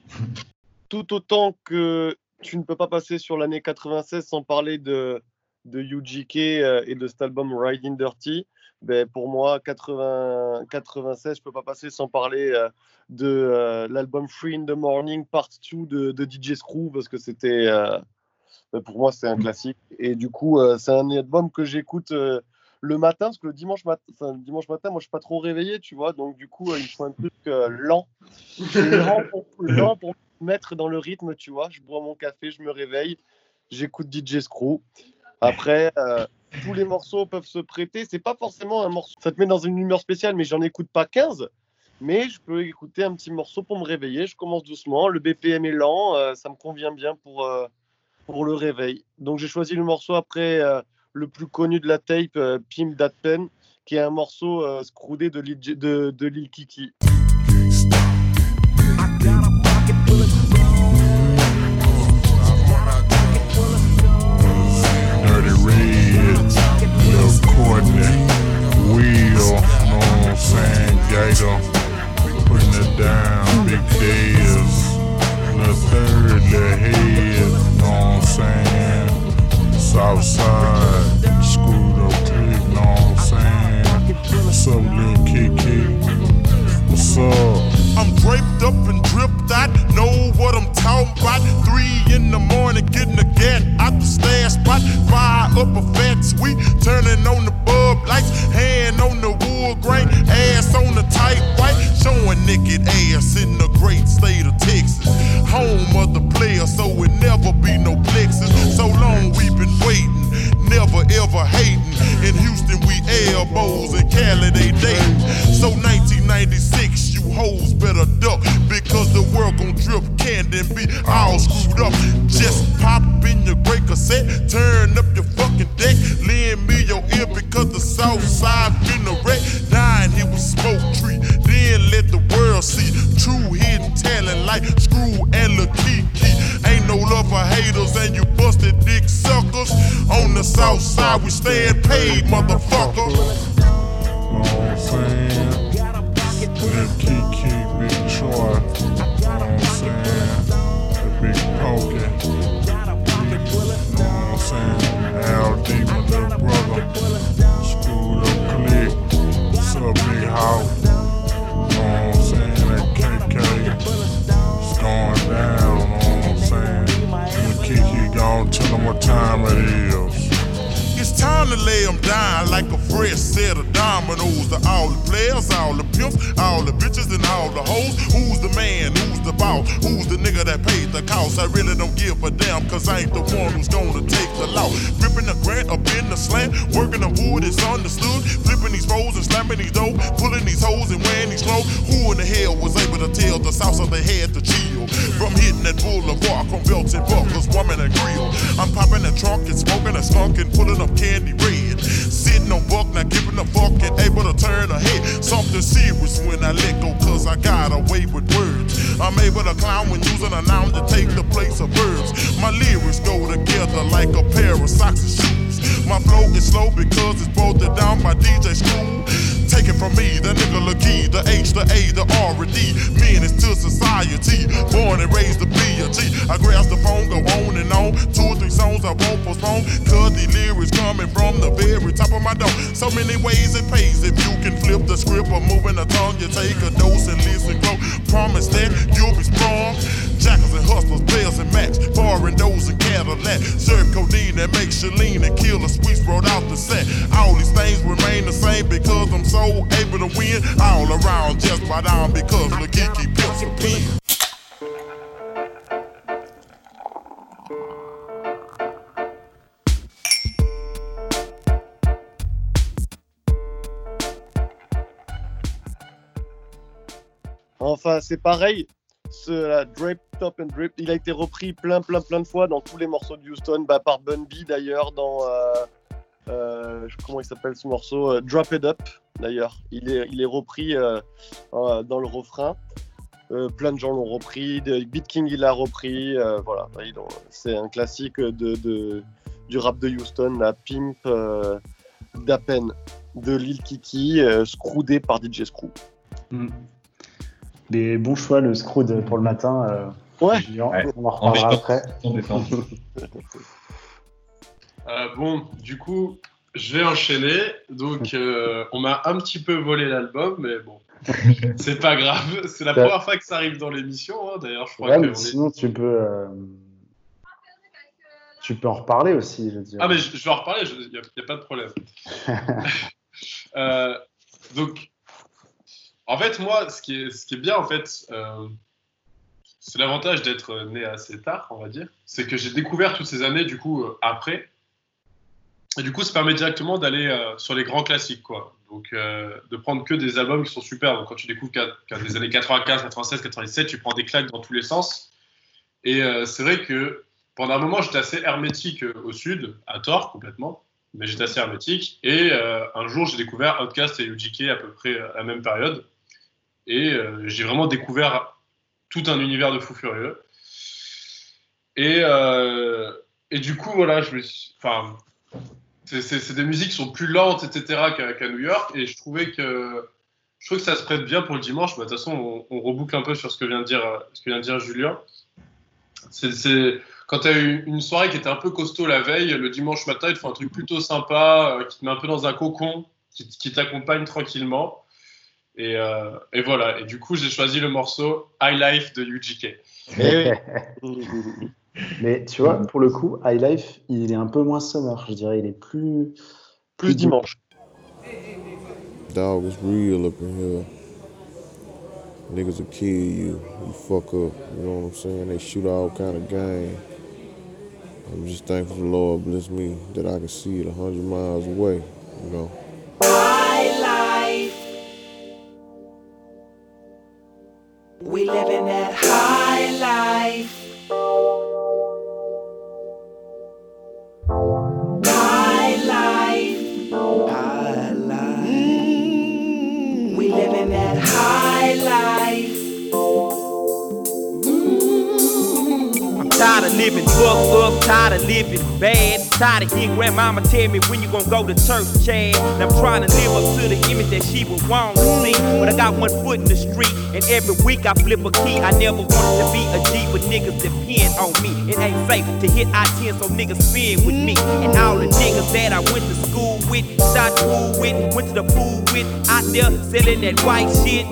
Tout autant que tu ne peux pas passer sur l'année 96 sans parler de, de UGK euh, et de cet album Riding Dirty, ben pour moi, 80, 96, je peux pas passer sans parler euh, de euh, l'album Free in the Morning Part 2 de, de DJ Screw, parce que c'était, euh, ben pour moi, c'est un classique. Et du coup, c'est un album que j'écoute le matin, parce que le dimanche, mat- le dimanche matin, moi, je suis pas trop réveillé, tu vois, donc du coup, il me faut un truc lent. lent, pour, lent pour me mettre dans le rythme, tu vois. Je bois mon café, je me réveille, j'écoute DJ Screw. Après, euh, tous les morceaux peuvent se prêter. C'est pas forcément un morceau. Ça te met dans une humeur spéciale, mais j'en écoute pas 15. Mais je peux écouter un petit morceau pour me réveiller. Je commence doucement. Le BPM est lent. euh, ça me convient bien pour, euh, pour le réveil. Donc j'ai choisi le morceau après le plus connu de la tape, Pim Dat Pen, qui est un morceau scroudé de, de Lil Kiki. Saying? Gator, putting it down, Big Diz, Lil Third, Lil Head, know what I'm saying? Southside, screwed up click, know what I'm saying? What's up, Lil Kiki? What's up? I'm draped up and dripped out, know what I'm talking about. Three in the morning, getting the gat out the stash spot. Fire up a fat sweet, turning on the bub lights. Hand on the wood grain, ass on the tight white. Showing naked ass in the great state of Texas. Home motherfucker. Go on. Two or three songs I won't postpone. Cause the lyrics coming from the very top of my dome. So many ways it pays if you can flip the script or moving the tongue. You take a dose and listen close. Promise that you'll be strong. Jackals and hustlers, bells and max, foreign those and Cadillac. Serve codeine that makes you lean and kill a squeeze brought out the set. All these things remain the same because I'm so able to win all around just by down because the geeky pimps a Enfin, c'est pareil. Ce Drape Top and Drip, il a été repris plein, plein, plein de fois dans tous les morceaux de Houston, bah, par Bun B d'ailleurs, dans. euh, euh, comment il s'appelle ce morceau Euh, Drop It Up d'ailleurs. Il est, il est repris dans le refrain. Plein de gens l'ont repris. de- Beat King il l'a repris. voilà, l'ont- c'est un classique de, du rap de Houston. La Pimp euh, de Lil Kiki, scroudé par DJ Screw. Mm. Des bons choix, le Scrood pour le matin. euh, Ouais. Julien. Ouais. On en reparlera En après. Euh, bon, du coup, je vais enchaîner. Donc, euh, on m'a un petit peu volé l'album, mais bon, c'est pas grave. C'est la première fois que ça arrive dans l'émission. hein. D'ailleurs, je crois Ouais, que mais est- sinon, tu peux, euh, tu peux en reparler aussi, je veux dire. Ah, mais je, je vais en reparler, il n'y a, y a pas de problème. Euh, donc, en fait, moi, ce qui est, bien, en fait, euh, c'est l'avantage d'être né assez tard, on va dire. C'est que j'ai découvert toutes ces années, du coup, euh, après. Et du coup, ça permet directement d'aller euh, sur les grands classiques, quoi. Donc, de prendre que des albums qui sont super. Donc, quand tu découvres qu'à qu'à des années 95, 96, 97, tu prends des claques dans tous les sens. Et c'est vrai que pendant un moment, j'étais assez hermétique au sud, à tort complètement, mais j'étais assez hermétique. Et un jour, j'ai découvert Outkast et UGK à peu près à la même période. Et euh, j'ai vraiment découvert tout un univers de fous furieux. Et, euh, du coup, voilà. Enfin, c'est- des musiques qui sont plus lentes, etc., qu'à New York. Et je trouvais que. Je trouve que ça se prête bien pour le dimanche. Bah, De toute façon, on, reboucle un peu sur ce que vient de dire, ce que vient dire Julien. C'est- quand tu as eu une soirée qui était un peu costaud la veille, le dimanche matin, il te faut un truc plutôt sympa, euh, qui te met un peu dans un cocon, qui t'accompagne tranquillement. Et, euh, et voilà. Et du coup, j'ai choisi le morceau High Life de UGK. Mais tu vois, pour le coup, High Life, il est un peu moins summer, je dirais. Il est plus. Plus dimanche. Dog, it's real up in here. Niggas will kill you. You fuck up. You know what I'm saying? They shoot all kind of game. I'm just thankful the Lord bless me that I can see it a hundred miles away. You know? We live. Tired of hearing grandmama tell me when you gon' go to church, Chad. And I'm trying to live up to the image that she would want to see. But I got one foot in the street, and every week I flip a key. I never wanted to be a G, but niggas depend on me. It ain't safe to hit I 10, so niggas spin with me. And all the niggas that I went to school with, shot pool with, went to the pool with, out there selling that white shit,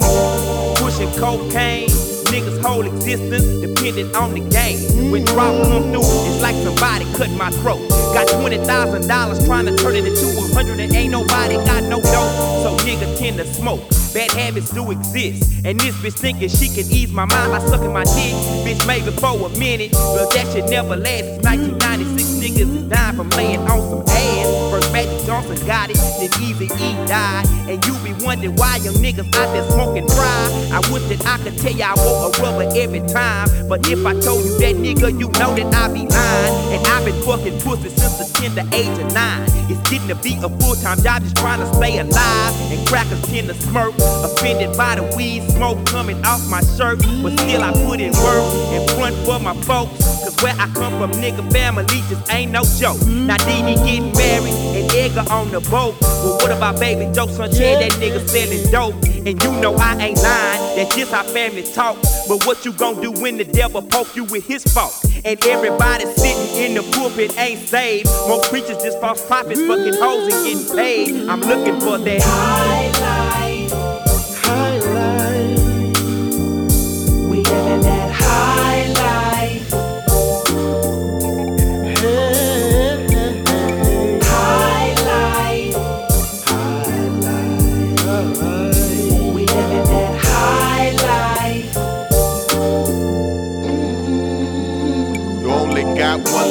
pushing cocaine. Niggas' whole existence dependent on the game. When drop come through, it's like somebody cut my throat. Got twenty thousand dollars trying to turn it into a hundred, and ain't nobody got no dough. So niggas tend to smoke. Bad habits do exist, and this bitch thinking she can ease my mind by sucking my dick. Bitch, maybe for a minute, but that shit never lasts. Since 1996, niggas is dying from laying on some ass. Johnson got it, then Easy E died, and you be wondering why young niggas out there smoking dry. I wish that I could tell you I wore a rubber every time, but if I told you that nigga, you know that I be lying. And I've been fucking pussy since the tender age of nine. It's getting to be a full-time job just trying to stay alive. And crackers tend to smirk, offended by the weed smoke coming off my shirt. But still I put in work in front for my folks. Cause where I come from, nigga, family just ain't no joke. Now Dee getting married and Edgar on the boat. Well, what about baby Joe son Chad, that nigga selling dope? And you know I ain't lying, that's just how family talk. But what you gon' do when the devil poke you with his fault? And everybody sitting in the pulpit ain't saved. Most preachers just false prophets, fucking hoes and getting paid. I'm looking for that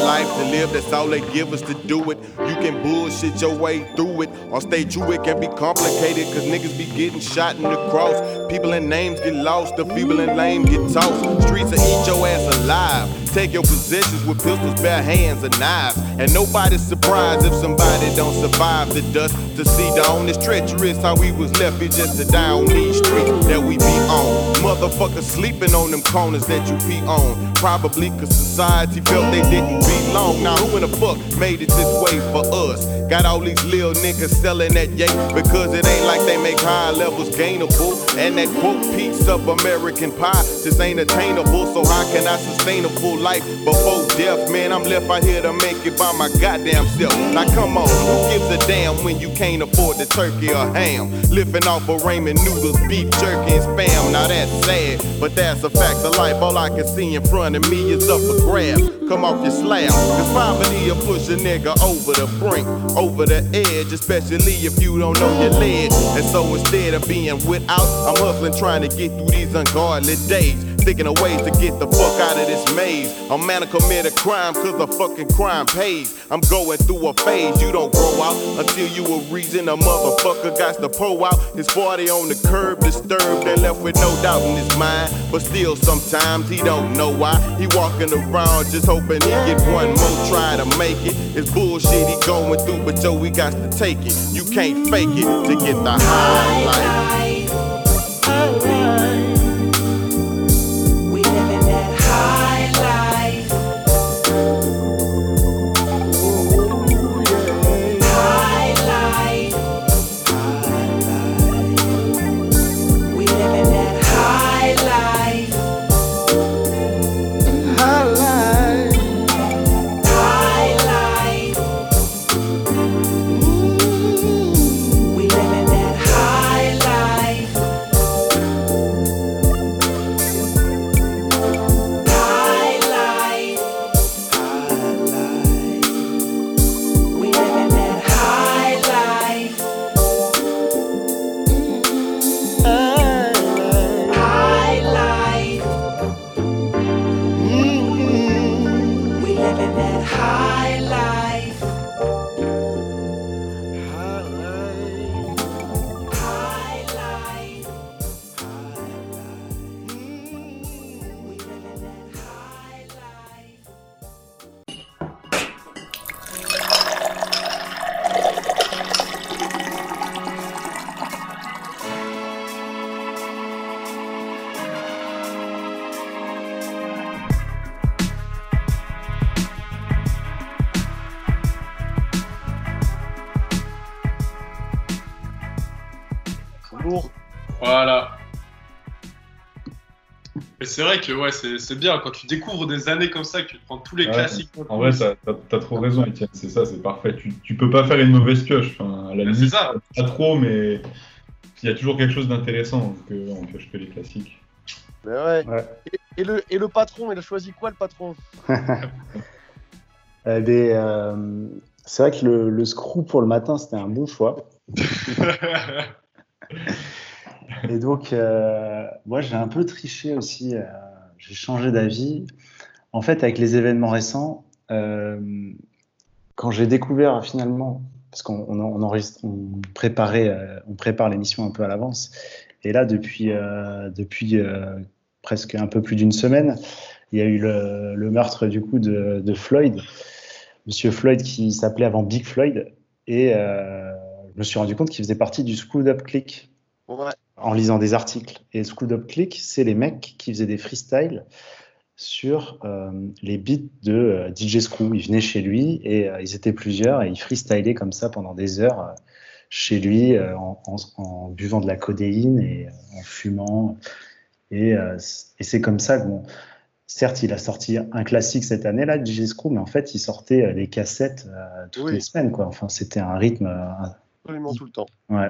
life live, that's all they give us to do it. You can bullshit your way through it, or stay true, it can be complicated, cause niggas be getting shot in the cross. People and names get lost, the feeble and lame get tossed. Streets will eat your ass alive. Take your positions with pistols, bare hands, and knives. And nobody's surprised if somebody don't survive the dust to see dawn. It's treacherous how we was left here just to die on these streets that we be on. Motherfuckers sleeping on them corners that you be on. Probably cause society felt they didn't belong. Now who in the fuck made it this way for us? Got all these little niggas selling that yay because it ain't like they make high levels gainable. And that quote piece of American pie just ain't attainable. So how can I sustain a full life before death? Man, I'm left out here to make it by my goddamn self. Now come on, who gives a damn when you can't afford the turkey or ham? Living off of ramen noodles, beef jerky, and spam. Now that's sad, but that's a fact of life. All I can see in front of me is up for grab. Come off your slab, poverty will push a nigga over the brink, over the edge, especially if you don't know your ledge. And so instead of being without, I'm hustling trying to get through these ungodly days. Thinking of ways to get the fuck out of this maze. A man to commit a crime cause the fucking crime pays. I'm going through a phase, you don't grow out until you a reason a motherfucker got to pull out his 40 on the curb, disturbed and left with no doubt in his mind. But still, sometimes he don't know why. He walking around just hoping he get one more try to make it. It's bullshit he going through, but yo, we got to take it. You can't fake it to get the high life. C'est vrai que ouais, c'est c'est bien quand tu découvres des années comme ça, que tu prends tous les Ouais, classiques. En vrai, t'as t'as- t'as trop raison, Etienne. C'est ça, c'est parfait. Tu, tu peux pas faire une mauvaise pioche. Enfin, à la limite, pas trop, mais il y a toujours quelque chose d'intéressant. Euh, on pioche que les classiques. Mais ouais. Et, et le, et le patron, il a choisi quoi le patron? Eh ben, euh, c'est vrai que le, le screw pour le matin, c'était un bon choix. Et donc, euh, moi, j'ai un peu triché aussi. euh, j'ai changé d'avis. En fait, avec les événements récents, euh, quand j'ai découvert finalement, parce qu'on préparait, on prépare l'émission un peu à l'avance, et là, depuis, presque un peu plus d'une semaine, il y a eu le, meurtre du coup de, Floyd, Monsieur Floyd qui s'appelait avant Big Floyd, et je me suis rendu compte qu'il faisait partie du Screwed Up Click Ouais. En lisant des articles. Et Screwed Up Click, c'est les mecs qui faisaient des freestyles sur euh, les beats de euh, DJ Screw. Ils venaient chez lui et euh, ils étaient plusieurs et ils freestylaient comme ça pendant des heures chez lui en, en- en buvant de la codéine et en fumant. Et, c'est comme ça que, bon, certes, il a sorti un classique cette année, là, DJ Screw, mais en fait, il sortait des cassettes toutes Oui. les semaines, quoi. Enfin, c'était un rythme Absolument tout le temps. Ouais.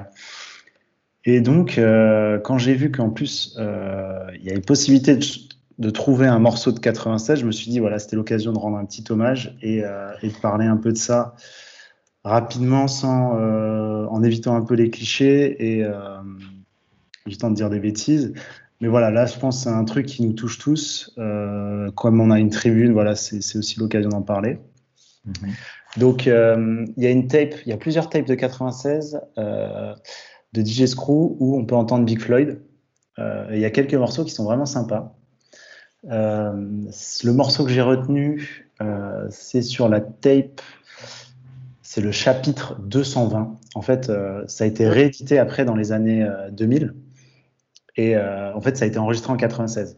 Et donc, euh, quand j'ai vu qu'en plus, euh, il y avait possibilité de, de trouver un morceau de 96, je me suis dit, voilà, c'était l'occasion de rendre un petit hommage et, euh, et de parler un peu de ça rapidement, sans, euh, en évitant un peu les clichés et euh, évitant de dire des bêtises. mais voilà, là, je pense que c'est un truc qui nous touche tous. Euh, comme on a une tribune, voilà, c'est aussi l'occasion d'en parler. Donc, euh, il y a une tape, il y a plusieurs tapes de 96 euh, de DJ Screw où on peut entendre Big Floyd. Euh, il y a quelques morceaux qui sont vraiment sympas. Euh, le morceau que j'ai retenu, euh, c'est sur la tape, c'est le chapitre 220. En fait, ça a été réédité après dans les années euh, 2000. Et en fait, ça a été enregistré en 96.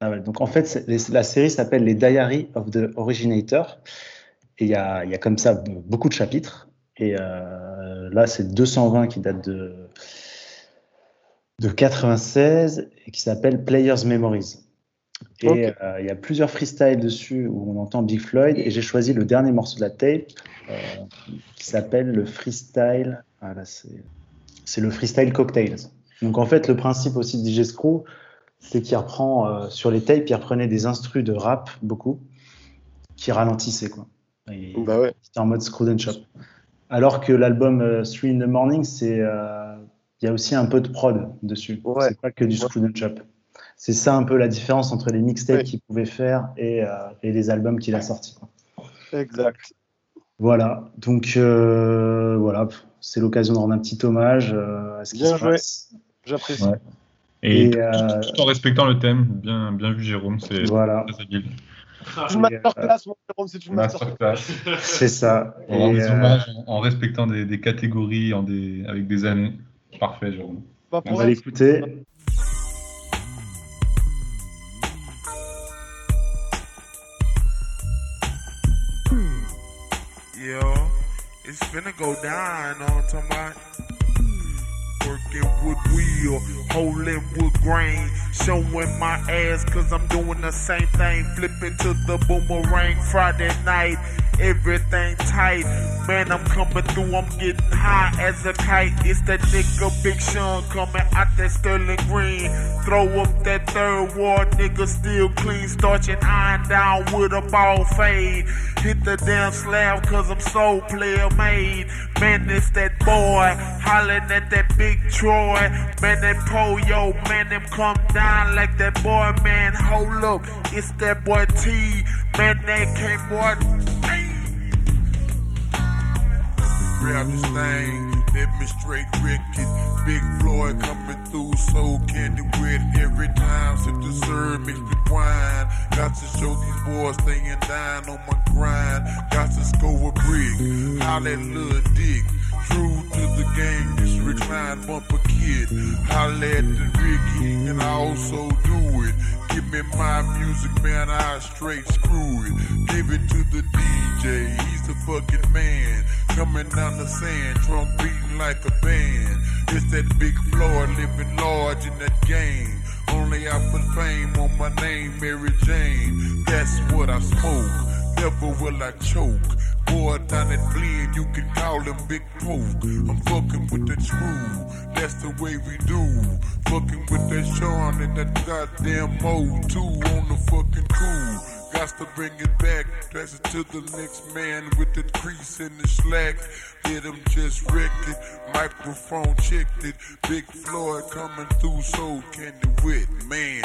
Ah donc en fait, la série s'appelle Les Diary of the Originator. Et il y a, comme ça beaucoup de chapitres. Et là, c'est 220 qui date de, de 96 et qui s'appelle Players Memories. Et euh, il y a plusieurs freestyles dessus où on entend Big Floyd. Et j'ai choisi le dernier morceau de la tape euh, qui s'appelle le freestyle. Ah c'est c'est le freestyle Cocktails. Donc en fait, le principe aussi de DJ Screw, c'est qu'il reprend euh, sur les tapes, il reprenait des instrus de rap beaucoup qui ralentissaient quoi. Bah ouais. C'était en mode Screw and Chop. Alors que l'album Three in the Morning, c'est il y a aussi un peu de prod dessus. Ouais. C'est pas que du Screw and Chop. C'est ça un peu la différence entre les mixtapes qu'il pouvait faire et, euh, et les albums qu'il a sortis. Exact. Voilà, donc euh, voilà, c'est l'occasion de rendre un petit hommage euh, à ce qui Bien se joué. passe. J'apprécie. Ouais. Et, Et, tout, euh, tout en respectant le thème, bien, bien vu Jérôme, c'est Voilà. très habile. C'est une masterclass, mon Jérôme, c'est une masterclass. C'est ça. On rend des euh, hommages en, en respectant des, des catégories, en des, avec des années. Parfait, Jérôme. Pas On va l'écouter. Yeah, it's finna go down on about working with wheel, holding wood grain, showing my ass cause I'm doing the same thing, flipping to the boomerang Friday night, everything tight, man I'm coming through, I'm getting high as a kite, it's that nigga Big Sean coming out that Sterling Green, throw up that third ward nigga still clean, starching iron down with a ball fade, hit the damn slab cause I'm so player made, man it's that boy, hollering at that big Troy, man that Poyo, man them come down like that boy, man. Hold up, it's that boy T, man that came boy, grab this thing. Let me straight it. Big Floyd coming through, so candy with every time. Sip the serve, mix with wine. Got to show these boys staying down on my grind. Got to score a brick. Little dick. True to the game, this recline bumper kid. Holla at the Ricky, and I also do it. Give me my music, man, I straight screw it. Give it to the DJ, he's the fucking man. Coming down the sand, trunk beating like a band. It's that big Floyd living large in that game. Only I put fame on my name, Mary Jane. That's what I smoke. Never will I choke. Boy down at Blend, you can call him Big Poke. I'm fucking with the screw. That's the way we do. Fucking with that Sean and that goddamn O2 on the fucking crew. Got to bring it back, pass it to the next man with the crease in the slack. Hit him just wrecked it, microphone checked it. Big Floyd coming through, so candy wit, man.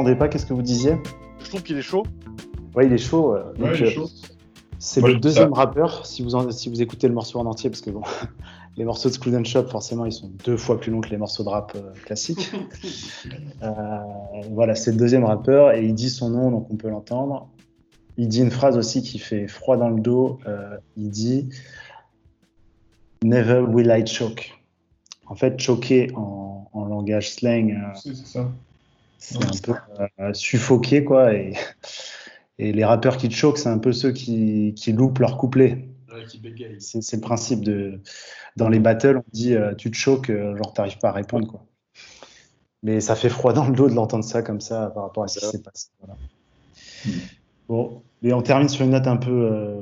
Alors, je vous entendais pas, qu'est-ce que vous disiez? Je trouve qu'il est chaud. Ouais, il est chaud. euh, Ouais, donc, il est chaud. C'est le deuxième ça. rappeur, si vous, en- si vous écoutez le morceau en entier, parce que bon, les morceaux de Screw and Shop, forcément, ils sont deux fois plus longs que les morceaux de rap euh, classiques. Euh, voilà, c'est le deuxième rappeur, et il dit son nom, donc on peut l'entendre. Il dit une phrase aussi qui fait froid dans le dos. euh, il dit Never will I choke. En fait, choquer en, en langage slang, euh, c'est ça. C'est un peu euh, suffoqué, quoi. Et, et les rappeurs qui te choquent, c'est un peu ceux qui, qui loupent leur couplet. C'est c'est le principe de. Dans les battles, on dit euh, tu te choques, euh, genre t'arrives pas à répondre, quoi. Mais ça fait froid dans le dos de l'entendre ça comme ça par rapport à ce qui s'est passé. Voilà. Bon, et on termine sur une note un peu, euh,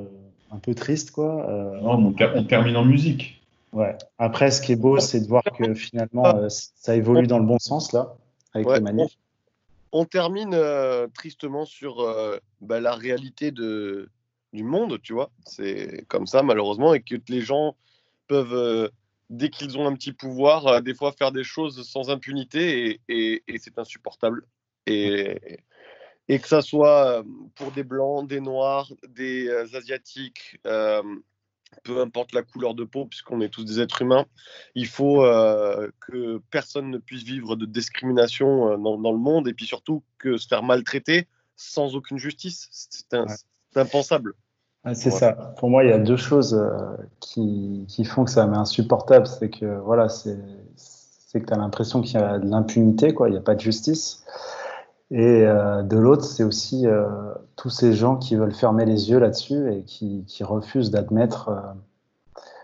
un peu triste, quoi. Euh, Non, mais on, ter- on termine en musique. Ouais. Après, ce qui est beau, c'est de voir que finalement, euh, ça évolue dans le bon sens, là, avec Ouais, les manifs. On termine euh, tristement sur euh, bah, la réalité de, du monde, tu vois. C'est comme ça, malheureusement, et que les gens peuvent, euh, dès qu'ils ont un petit pouvoir, des fois faire des choses sans impunité, et, et- et c'est insupportable. Et, et que ça soit pour des blancs, des noirs, des asiatiques, peu importe la couleur de peau, puisqu'on est tous des êtres humains, il faut euh, que personne ne puisse vivre de discrimination euh, dans, dans le monde et puis surtout que se faire maltraiter sans aucune justice. C'est impensable. C'est ça. Pour moi, il y a deux choses euh, qui, qui font que ça m'est insupportable. C'est que voilà, c'est c'est que tu as l'impression qu'il y a de l'impunité, quoi. Il n'y a pas de justice. Et euh, de l'autre, c'est aussi euh, tous ces gens qui veulent fermer les yeux là-dessus et qui, qui refusent d'admettre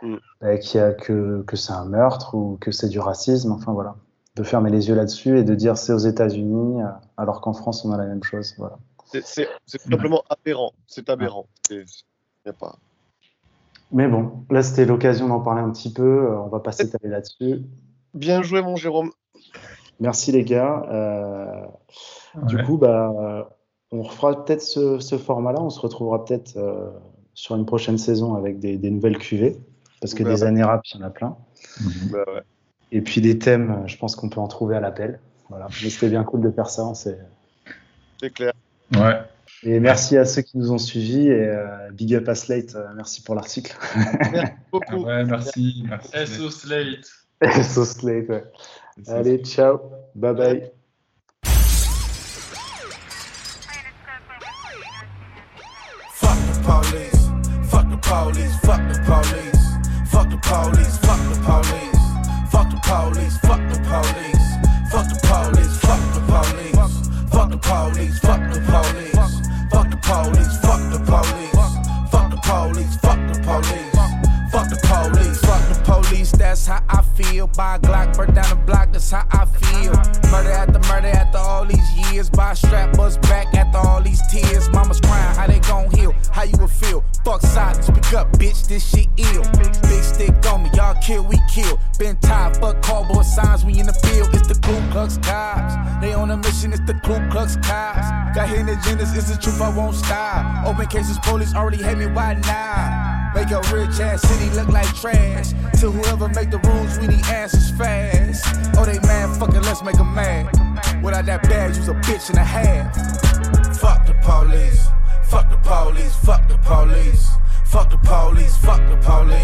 euh, bah, y a que, que c'est un meurtre ou que c'est du racisme. Enfin voilà, de fermer les yeux là-dessus et de dire c'est aux États-Unis, euh, alors qu'en France on a la même chose. Voilà. C'est- tout simplement aberrant. C'est aberrant. Y a pas... Mais bon, là c'était l'occasion d'en parler un petit peu. On va pas s'étaler là-dessus. Bien joué, mon Jérôme. Merci les gars. Euh, Du coup, bah, on refera peut-être ce, ce format-là. On se retrouvera peut-être euh, sur une prochaine saison avec des, des nouvelles cuvées, parce que Ouais. des années rap, il y en a plein. Bah ouais. Et puis des thèmes, je pense qu'on peut en trouver à l'appel. Voilà. Mais c'était bien cool de faire ça. s'est- C'est clair. Ouais. Et merci à ceux qui nous ont suivis et euh, big up à Slate. euh, merci pour l'article. Beaucoup. Ouais, merci. merci. SO Slate. So Slate, ouais. Allez, ciao. Bye bye. Fuck the police, fuck the police, fuck the police, fuck the police, fuck the police, fuck the police, fuck the police, fuck the police, fuck the police, fuck the police, fuck the police, fuck the police, fuck the police, fuck the police, fuck the police, fuck the police, fuck the police. That's how I feel. Buy a Glock, burn down the block. That's how I feel. Murder after murder after all these years. Buy strap, bust back after all these tears. Mama's crying, how they gon' heal? How you would feel? Fuck silence, speak up, bitch. This shit ill. Big stick on me, y'all kill, we kill. Been tired, fuck cardboard signs. We in the field. It's the Ku Klux Cops. They on a mission. It's the Ku Klux Cops. Got hidden agendas. It's the truth. I won't stop. Open cases, police already hate me. Why now? Make a rich ass city look like trash. To whoever make the rules, we need answers fast. Oh, they mad, fuck it, let's make 'em mad. Without that badge, you's a bitch and a half. Fuck the police, fuck the police, fuck the police, fuck the police, fuck the police,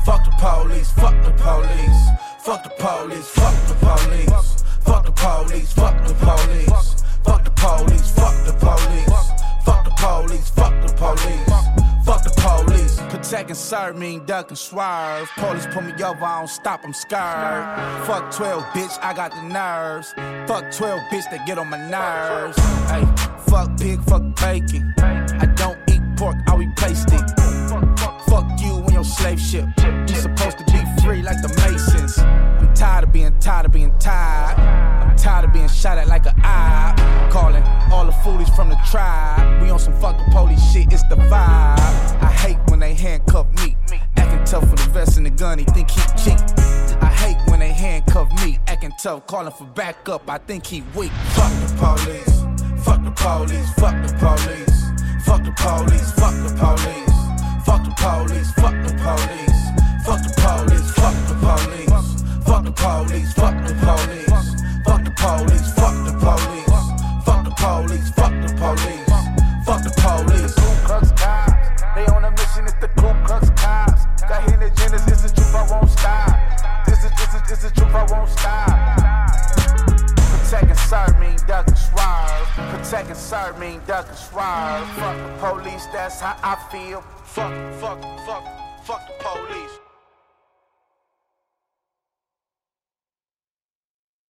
fuck the police, fuck the police, fuck the police, fuck the police, fuck the police, fuck the police, fuck the police, fuck the police, fuck the police, fuck the police. Fuck the police. Protect and serve mean duck and swerve. Police pull me over, I don't stop, I'm scared. Fuck 12, bitch, I got the nerves. Fuck 12, bitch, that get on my nerves. Hey, fuck pig, fuck bacon. I don't eat pork, I replace it. Fuck you and your slave ship. You supposed to be free like the Masons. I'm tired of being tired of being tired. Tired of being shot at like a eye. Calling all the foolies from the tribe. We on some fuck the police shit, it's the vibe. I hate when they handcuff me. Acting tough for the vest and the gun, he think he cheap. I hate when they handcuff me. Acting tough, calling for backup, I think he weak. Fuck the police. Fuck the police. Fuck the police. Fuck the police. Fuck the police. Fuck the police. Fuck the police. Fuck the police. Fuck the police. Fuck the police. Fuck the police. Fuck the police. Fuck the police. Fuck the police. Fuck the police. Fuck the police. Ku Klux Cops. They on a mission. It's the Ku Klux Cops. Got hidden agendas. It's the truth. I won't stop. This is this is this is truth. I won't stop. Protect and serve mean duck and swerve. Protect and serve mean duck and swerve. Fuck the police. That's how I feel. Fuck fuck fuck fuck the police.